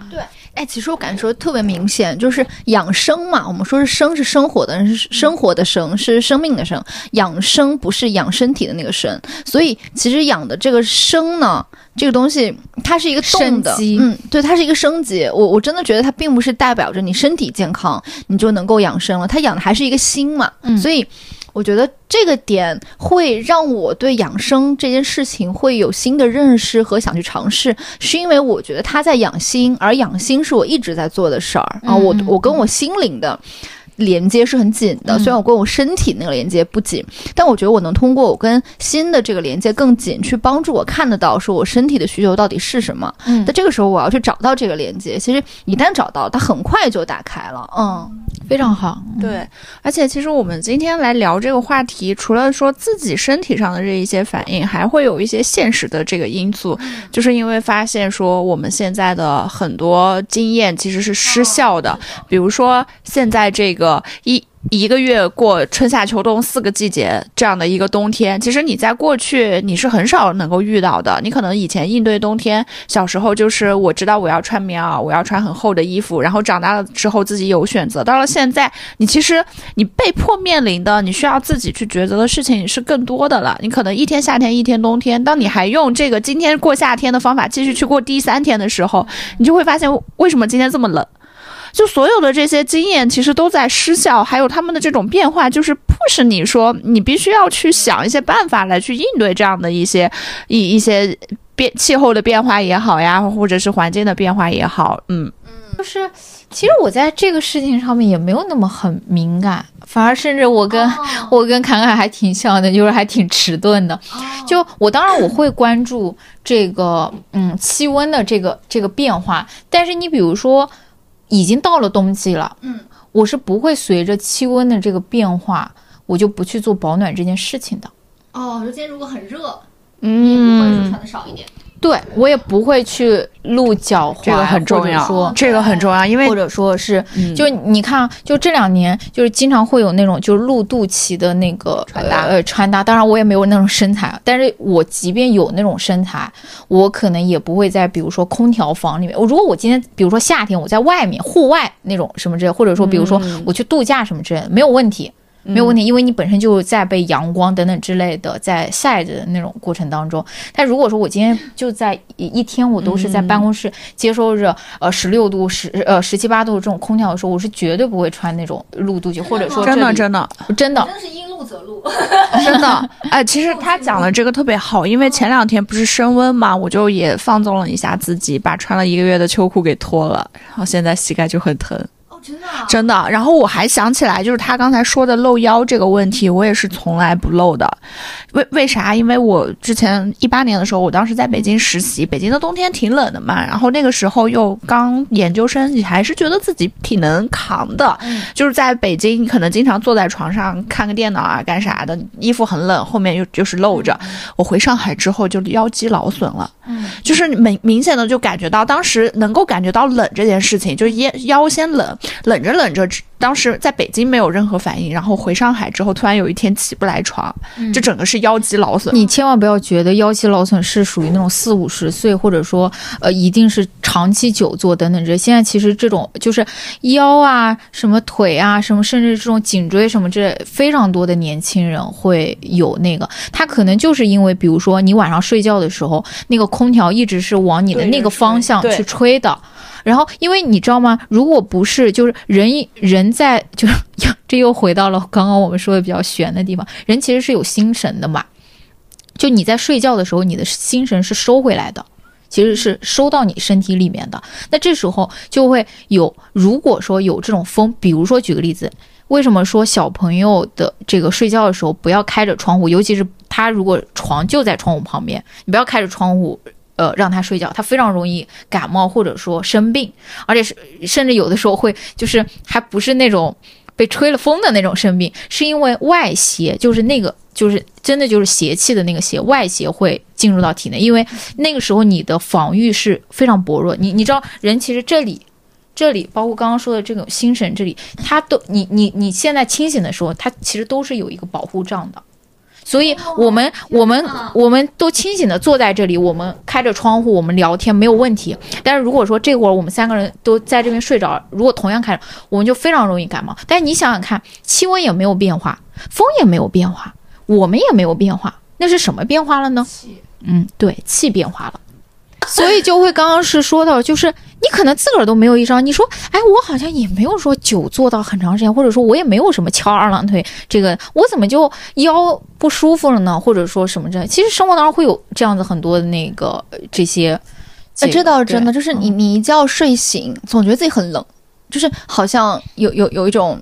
哎，其实我感受特别明显，就是养生嘛，我们说是生是生活的，是生活的生，是生命的生。养生不是养身体的那个生，所以其实养的这个生呢，这个东西它是一个动的嗯，对，它是一个升级。我我真的觉得它并不是代表着你身体健康你就能够养生了，它养的还是一个心嘛，嗯所以。我觉得这个点会让我对养生这件事情会有新的认识和想去尝试，是因为我觉得他在养心，而养心是我一直在做的事儿啊。我嗯我跟我心灵的。连接是很紧的，嗯。虽然我跟我身体那个连接不紧，但我觉得我能通过我跟心的这个连接更紧，去帮助我看得到说我身体的需求到底是什么。嗯。那这个时候我要去找到这个连接，其实一旦找到，它很快就打开了。嗯，非常好。对，而且其实我们今天来聊这个话题，除了说自己身体上的这一些反应，还会有一些现实的这个因素，就是因为发现说我们现在的很多经验其实是失效的，比如说现在这个一。一个月过春夏秋冬四个季节这样的一个冬天，其实你在过去你是很少能够遇到的。你可能以前应对冬天，小时候就是我知道我要穿棉袄，我要穿很厚的衣服，然后长大了之后自己有选择。到了现在，你其实你被迫面临的，你需要自己去抉择的事情是更多的了。你可能一天夏天，一天冬天，当你还用这个今天过夏天的方法继续去过第三天的时候，你就会发现为什么今天这么冷。就所有的这些经验其实都在失效，还有他们的这种变化，就是 push 你说你必须要去想一些办法来去应对这样的一些一一些变气候的变化也好呀，或者是环境的变化也好，嗯，就是其实我在这个事情上面也没有那么很敏感，反而甚至我跟、<laughs> 我跟侃侃还挺像的，就是还挺迟钝的。就我当然我会关注这个嗯气温的这个这个变化，但是你比如说已经到了冬季了，嗯，我是不会随着气温的这个变化，我就不去做保暖这件事情的。哦，今天如果很热，嗯，的少一点。对我也不会去露脚踝，这个很重要说，这个很重要，因为或者说是，嗯就你看啊，就这两年，就是经常会有那种就是露肚脐的那个穿搭呃穿搭。当然，我也没有那种身材，啊但是我即便有那种身材，我可能也不会在比如说空调房里面。我如果我今天比如说夏天我在外面户外那种什么之类，或者说比如说嗯我去度假什么之类的，没有问题。没有问题，因为你本身就在被阳光等等之类的在晒着的那种过程当中。但如果说我今天就在一一天我都是在办公室接收着呃十六度十呃十七八度这种空调的时候，我是绝对不会穿那种露肚脐，或者说真的真的真的真的是因路则路。<laughs> 真的，哎，其实他讲的这个特别好，因为前两天不是升温嘛，我就也放纵了一下自己，把穿了一个月的秋裤给脱了，然后现在膝盖就很疼。哦，真的、啊。真的。然后我还想起来，就是他刚才说的露腰这个问题，我也是从来不露的。为为啥？因为我之前一八年的时候，我当时在北京实习，北京的冬天挺冷的嘛，然后那个时候又刚研究生，你还是觉得自己挺能扛的。就是在北京，可能经常坐在床上看个电脑啊，干啥的，衣服很冷，后面又就是露着。我回上海之后就腰肌劳损了，嗯，就是明明显的就感觉到当时能够感觉到冷这件事情，就是腰腰先冷，冷着冷着，当时在北京没有任何反应，然后回上海之后，突然有一天起不来床，这整个是腰肌劳损。你千万不要觉得腰肌劳损是属于那种四五十岁，或者说呃一定是长期久坐等等这。现在其实这种就是腰啊、什么腿啊、什么甚至这种颈椎什么这非常多的年轻人会有那个，他可能就是因为比如说你晚上睡觉的时候，那个空调一直是往你的那个方向去吹的。然后，因为你知道吗？如果不是，就是人人在，就是 <laughs> 这又回到了刚刚我们说的比较玄的地方，人其实是有心神的嘛。就你在睡觉的时候，你的心神是收回来的，其实是收到你身体里面的。那这时候就会有，如果说有这种风，比如说举个例子，为什么说小朋友的这个睡觉的时候不要开着窗户，尤其是他如果床就在窗户旁边，你不要开着窗户。呃，让他睡觉，他非常容易感冒或者说生病，而且是甚至有的时候会就是还不是那种被吹了风的那种生病，是因为外邪，就是那个就是真的就是邪气的那个邪，外邪会进入到体内，因为那个时候你的防御是非常薄弱。你你知道，人其实这里。这里包括刚刚说的这种心神，这里它都你你你现在清醒的时候，它其实都是有一个保护障的。所以我们我们我们都清醒的坐在这里，我们开着窗户，我们聊天没有问题。但是如果说这会儿我们三个人都在这边睡着，如果同样开着，我们就非常容易感冒。但是你想想看，气温也没有变化，风也没有变化，我们也没有变化，那是什么变化了呢？嗯，对，气变化了。<laughs> 所以就会刚刚是说到，就是你可能自个儿都没有意识到，你说，哎，我好像也没有说久坐到很长时间，或者说我也没有什么翘二郎腿，这个我怎么就腰不舒服了呢？或者说什么这？其实生活当中会有这样子很多的那个呃这些。呃，这倒是真的，就是你你一觉睡醒，总觉得自己很冷，就是好像有有有一种，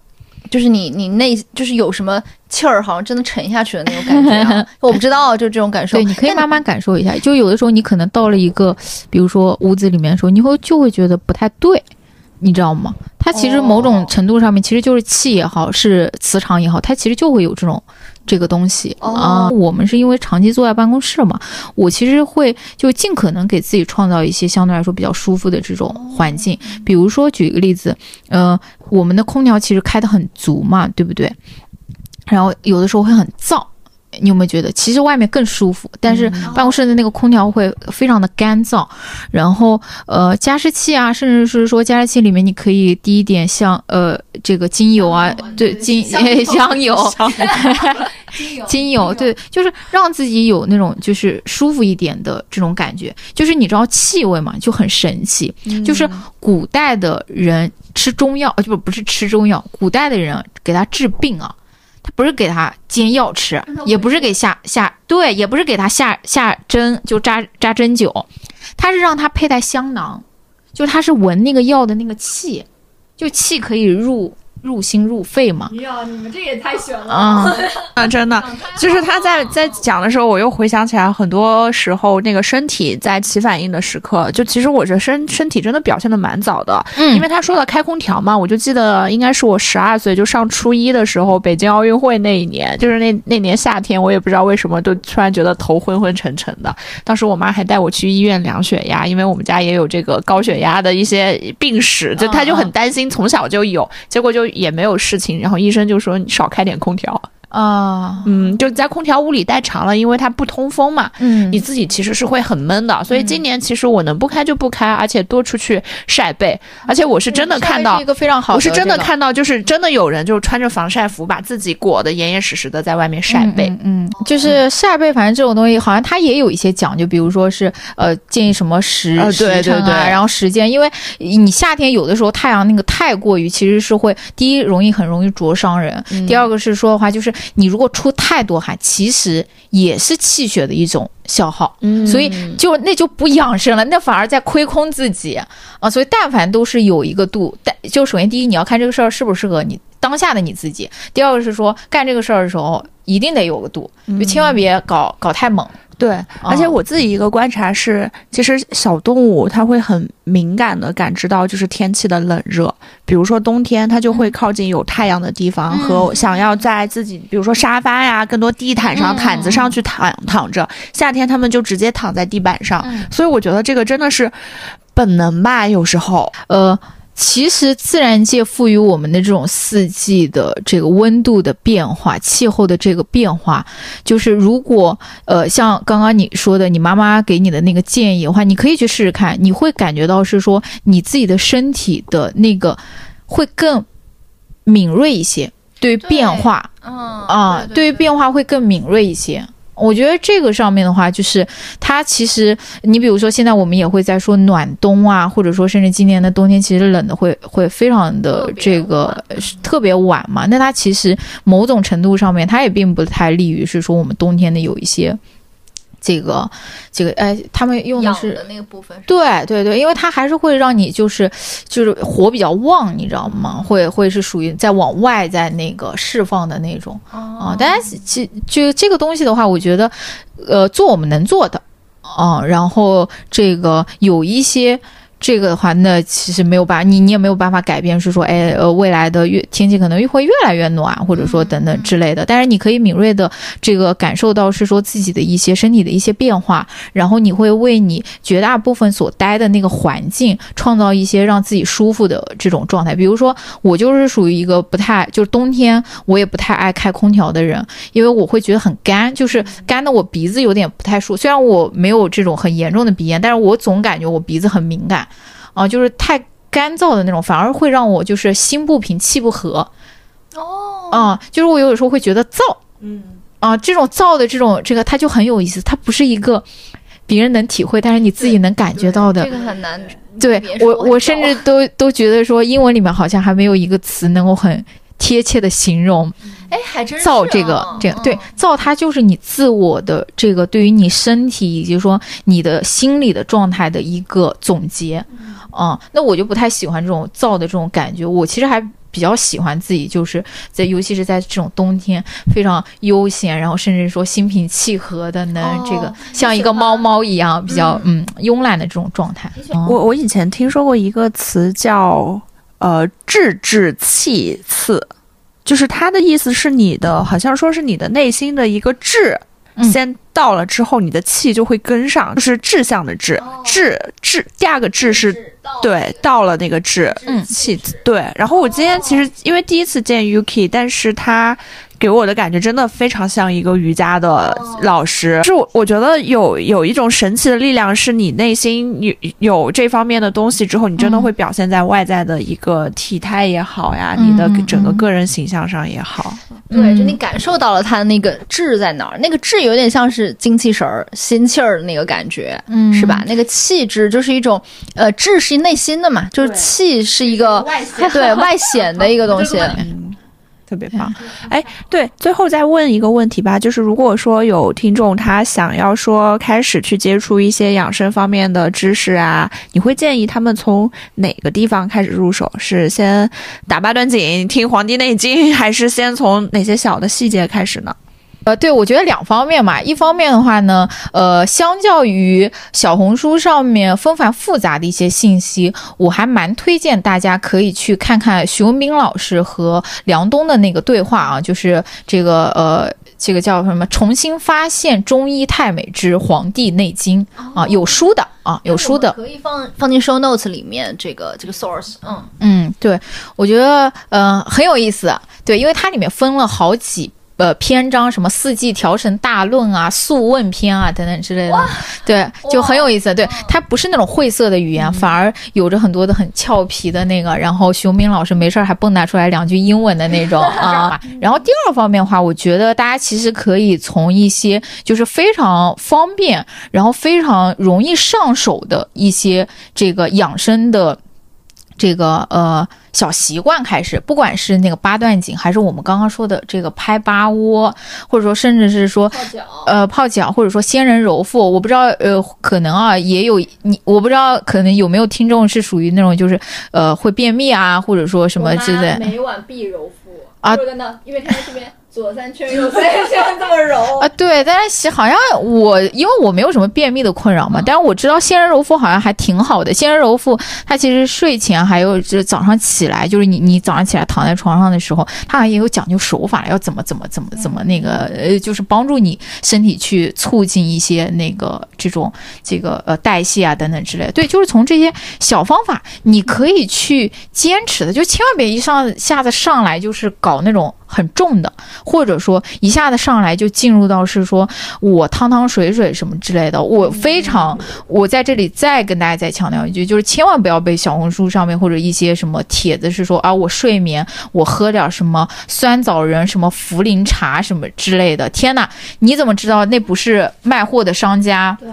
就是你你内就是有什么气儿，好像真的沉下去的那种感觉、啊。<laughs> 我不知道，就这种感受。对，你可以慢慢感受一下。就有的时候你可能到了一个，比如说屋子里面的时候，你会就会觉得不太对，你知道吗？它其实某种程度上面，其实就是气也好，是磁场也好，它其实就会有这种这个东西哦啊。我们是因为长期坐在办公室嘛，我其实会就尽可能给自己创造一些相对来说比较舒服的这种环境。比如说举一个例子，呃，我们的空调其实开得很足嘛，对不对？然后有的时候会很燥。你有没有觉得，其实外面更舒服，但是办公室的那个空调会非常的干燥，然后呃加湿器啊，甚至是说加湿器里面你可以滴一点像呃这个精油啊，对精香 <laughs> <laughs> <laughs> 油，精油，对，就是让自己有那种就是舒服一点的这种感觉。就是你知道气味嘛，就很神奇。就是古代的人吃中药，呃，就不不是吃中药，古代的人给他治病啊，他不是给他煎药吃，也不是给下下对，也不是给他下下针就扎扎针灸，他是让他佩戴香囊，就他是闻那个药的那个气，就气可以入入心入肺嘛。呀，你们这也太悬了。啊、啊，真的，就是他在在讲的时候，我又回想起来，很多时候那个身体在起反应的时刻，就其实我这身身体真的表现的蛮早的，嗯，因为他说到开空调嘛，我就记得应该是我十二岁就上初一的时候，北京奥运会那一年，就是那那年夏天，我也不知道为什么，就突然觉得头昏昏沉沉的。当时我妈还带我去医院量血压，因为我们家也有这个高血压的一些病史，就她就很担心，从小就有，结果就也没有事情，然后医生就说你少开点空调。啊，嗯，就在空调屋里待长了，因为它不通风嘛，嗯你自己其实是会很闷的。所以今年其实我能不开就不开，而且多出去晒背，而且我是真的看到是一。个非常好的，我是真的看到，就是真的有人就是穿着防晒服，把自己裹得严严实实的在外面晒背。嗯，就是晒背，反正这种东西好像它也有一些讲究，比如说是呃建议什么时、时辰啊，对对然后时间，因为你夏天有的时候太阳那个太过于，其实是会第一容易很容易灼伤人，嗯第二个是说的话就是你如果出太多汗，其实也是气血的一种消耗。嗯所以就那就不养生了，那反而在亏空自己啊！所以但凡都是有一个度，但就首先第一你要看这个事儿适不适合你当下的你自己，第二个是说干这个事儿的时候一定得有个度，就千万别搞搞太猛。对，而且我自己一个观察是，其实小动物它会很敏感的感知到就是天气的冷热，比如说冬天它就会靠近有太阳的地方嗯。和想要在自己比如说沙发呀、更多地毯上、嗯。毯子上去躺躺着，夏天它们就直接躺在地板上，嗯。所以我觉得这个真的是本能吧，有时候。呃，其实自然界赋予我们的这种四季的这个温度的变化、气候的这个变化，就是如果呃像刚刚你说的，你妈妈给你的那个建议的话，你可以去试试看，你会感觉到是说你自己的身体的那个会更敏锐一些，对于变化嗯啊，对于变化会更敏锐一些。我觉得这个上面的话，就是它其实，你比如说现在我们也会在说暖冬啊，或者说甚至今年的冬天其实冷的会会非常的这个特别晚嘛。那它其实某种程度上面，它也并不太利于是说我们冬天的有一些这个这个哎，他们用的是的那个部分对对对，因为它还是会让你就是就是火比较旺，你知道吗？会会是属于在往外在那个释放的那种啊。但是其就这个东西的话，我觉得呃做我们能做的啊，然后这个有一些。这个的话，那其实没有办法，你你也没有办法改变，是说，哎，呃，未来的越天气可能会越来越暖，或者说等等之类的。但是你可以敏锐的这个感受到，是说自己的一些身体的一些变化，然后你会为你绝大部分所待的那个环境创造一些让自己舒服的这种状态。比如说，我就是属于一个不太，就是冬天我也不太爱开空调的人，因为我会觉得很干，就是干的我鼻子有点不太舒服。虽然我没有这种很严重的鼻炎，但是我总感觉我鼻子很敏感，啊、就是太干燥的那种，反而会让我就是心不平气不和。哦，啊、就是我有的时候会觉得燥，嗯，啊，这种燥的这种这个，它就很有意思，它不是一个别人能体会，但是你自己能感觉到的这。个很难。对我，我甚至都都觉得说，英文里面好像还没有一个词能够很贴切的形容哎，还真是燥这个啊这个。对嗯，燥它就是你自我的这个对于你身体以及说你的心理的状态的一个总结。嗯、那我就不太喜欢这种造的这种感觉，我其实还。比较喜欢自己，就是在，尤其是在这种冬天，非常悠闲，然后甚至说心平气和的，能哦这个像一个猫猫一样，比较嗯慵懒的这种状态。嗯我我以前听说过一个词叫呃志志气次，就是他的意思是你的，好像说是你的内心的一个志。嗯先到了之后，你的气就会跟上，就是志向的志，志志。第二个志是对到了那个志，嗯气对。然后我今天其实因为第一次见 Yuki，但是他给我的感觉真的非常像一个瑜伽的老师。是我我觉得有有一种神奇的力量，是你内心有有这方面的东西之后，你真的嗯会表现在外在的一个体态也好呀，嗯你的整个个人形象上也好。对，就嗯你感受到了他的那个志在哪儿，那个志有点像是精气神儿、心气儿的那个感觉，嗯是吧？？那个气质就是一种，呃，志是内心的嘛，就是气是一个对外显的一个东西。<laughs> 嗯，特别棒。哎，对，最后再问一个问题吧，就是如果说有听众他想要说开始去接触一些养生方面的知识啊，你会建议他们从哪个地方开始入手？是先打八段锦、听《黄帝内经》，还是先从哪些小的细节开始呢？呃，对，我觉得两方面嘛。一方面的话呢，呃，相较于小红书上面纷繁复杂的一些信息，我还蛮推荐大家可以去看看徐文斌老师和梁冬的那个对话啊，就是这个呃。这个叫什么？重新发现中医太美之《黄帝内经》啊，有书的啊，有书的。可以放放进 show notes 里面这个这个 source，嗯，嗯，对，我觉得呃很有意思，对，因为它里面分了好几呃篇章，什么四季调神大论啊、素问篇啊等等之类的，对，就很有意思。对，它不是那种晦涩的语言，反而有着很多的很俏皮的那个。然后熊斌老师没事儿还蹦跶出来两句英文的那种 <laughs> 啊。然后第二方面的话，我觉得大家其实可以从一些就是非常方便，然后非常容易上手的一些这个养生的。这个呃小习惯开始，不管是那个八段锦，还是我们刚刚说的这个拍八窝，或者说甚至是说泡脚，呃泡脚，或者说仙人揉腹，我不知道呃可能啊也有你，我不知道可能有没有听众是属于那种就是呃会便秘啊，或者说什么之类每晚必揉腹啊，真的，因为看到这边。左三圈，右三圈，这么揉 <laughs> 啊？对，但是好像我因为我没有什么便秘的困扰嘛，但是我知道仙人揉腹好像还挺好的。仙人揉腹，它其实睡前还有就是早上起来，就是你你早上起来躺在床上的时候，它好像也有讲究手法，要怎么怎么怎么怎么那个呃，就是帮助你身体去促进一些那个这种这个呃代谢啊等等之类。对，就是从这些小方法，你可以去坚持的，就千万别一上下子上来就是搞那种。很重的，或者说一下子上来就进入到是说我汤汤水水什么之类的，我非常，我在这里再跟大家再强调一句，就是千万不要被小红书上面或者一些什么帖子是说啊，我睡眠我喝点什么酸枣仁什么茯苓茶什么之类的，天哪，你怎么知道那不是卖货的商家？对。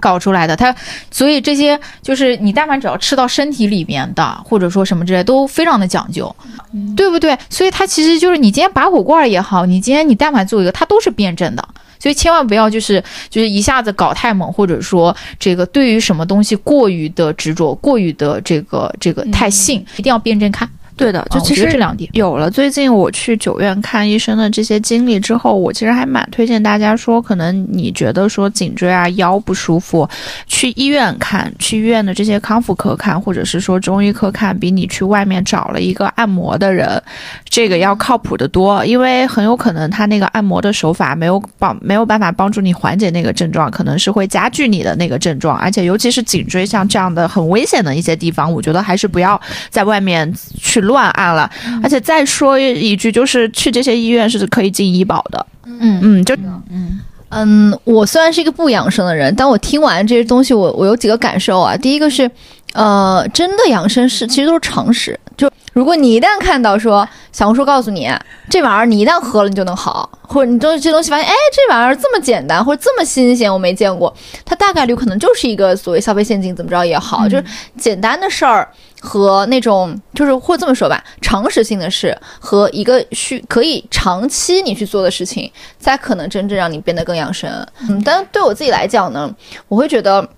搞出来的，它所以这些就是你但凡只要吃到身体里面的，或者说什么之类，都非常的讲究，对不对？所以它其实就是你今天拔火罐也好，你今天你但凡做一个，它都是辩证的。所以千万不要就是就是一下子搞太猛，或者说这个对于什么东西过于的执着，过于的这个这个太信，一定要辩证看。对的，就其实这两点有了。最近我去九院看医生的这些经历之后，我其实还蛮推荐大家说，可能你觉得说颈椎啊、腰不舒服，去医院看，去医院的这些康复科看，或者是说中医科看，比你去外面找了一个按摩的人，这个要靠谱的多。因为很有可能他那个按摩的手法没有帮没有办法帮助你缓解那个症状，可能是会加剧你的那个症状。而且尤其是颈椎像这样的很危险的一些地方，我觉得还是不要在外面去。乱按了，而且再说一句，就是去这些医院是可以进医保的。嗯嗯，就嗯嗯，我虽然是一个不养生的人，但我听完这些东西，我我有几个感受啊。第一个是，呃，真的养生是其实都是常识。就如果你一旦看到说小红书告诉你这玩意儿，你一旦喝了你就能好，或者你东这东西发现哎这玩意儿这么简单或者这么新鲜，我没见过，它大概率可能就是一个所谓消费陷阱，怎么着也好，就是简单的事儿。和那种就是或这么说吧，常识性的事和一个需可以长期你去做的事情，才可能真正让你变得更养生。嗯，但对我自己来讲呢，我会觉得。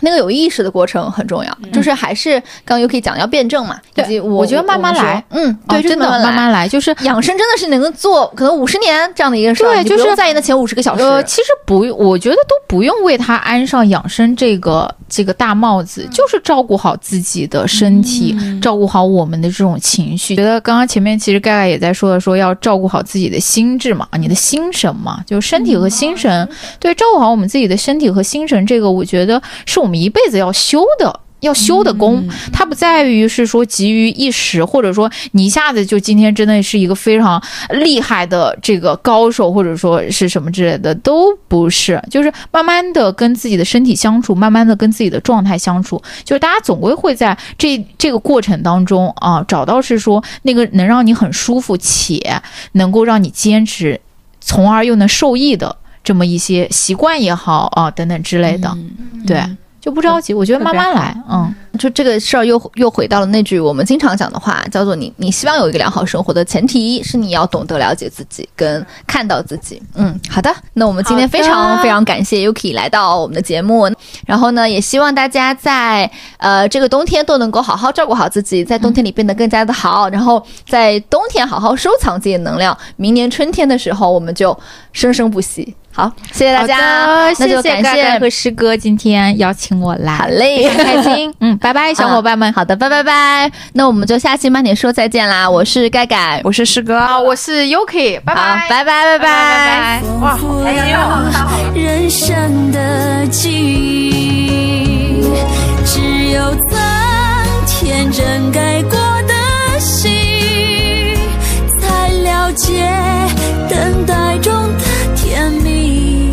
那个有意识的过程很重要，就是还是刚又可以讲要辩证嘛，以及我我觉得慢慢来，嗯，对，真的慢慢来，就是养生真的是能做可能五十年这样的一个事儿，对，就是在意那前五十个小时。呃，其实不，我觉得都不用为他安上养生这个这个大帽子，就是照顾好自己的身体，照顾好我们的这种情绪。觉得刚刚前面其实盖盖也在说的，说要照顾好自己的心智嘛，你的心神嘛，就身体和心神，对，照顾好我们自己的身体和心神，这个我觉得是我们。我们一辈子要修的，要修的功，它不在于是说急于一时，或者说你一下子就今天真的是一个非常厉害的这个高手，或者说是什么之类的，都不是。就是慢慢的跟自己的身体相处，慢慢的跟自己的状态相处，就是大家总归会在这这个过程当中啊，找到是说那个能让你很舒服且能够让你坚持，从而又能受益的这么一些习惯也好啊等等之类的，对。就不着急，我觉得慢慢来，嗯。就这个事儿又又回到了那句我们经常讲的话，叫做你你希望有一个良好生活的前提是你要懂得了解自己跟看到自己。嗯，好的，那我们今天非常非常感谢 Yuki 来到我们的节目，然后呢，也希望大家在呃这个冬天都能够好好照顾好自己，在冬天里变得更加的好，然后在冬天好好收藏自己的能量，明年春天的时候我们就生生不息。好，谢谢大家，那就感谢和师哥今天邀请我来，好嘞，很开心，<laughs> 嗯。拜拜拜，小伙伴们。好的，拜拜拜。那我们就下期慢点说再见啦。我是盖盖，我是师哥，啊、我是 Yuki，拜拜，拜拜拜拜。哇，哎呀，人生的记忆只有曾天真该过的心，才了解等待中的甜蜜，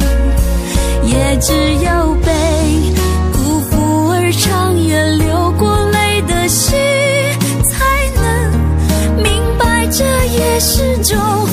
也只有。 좀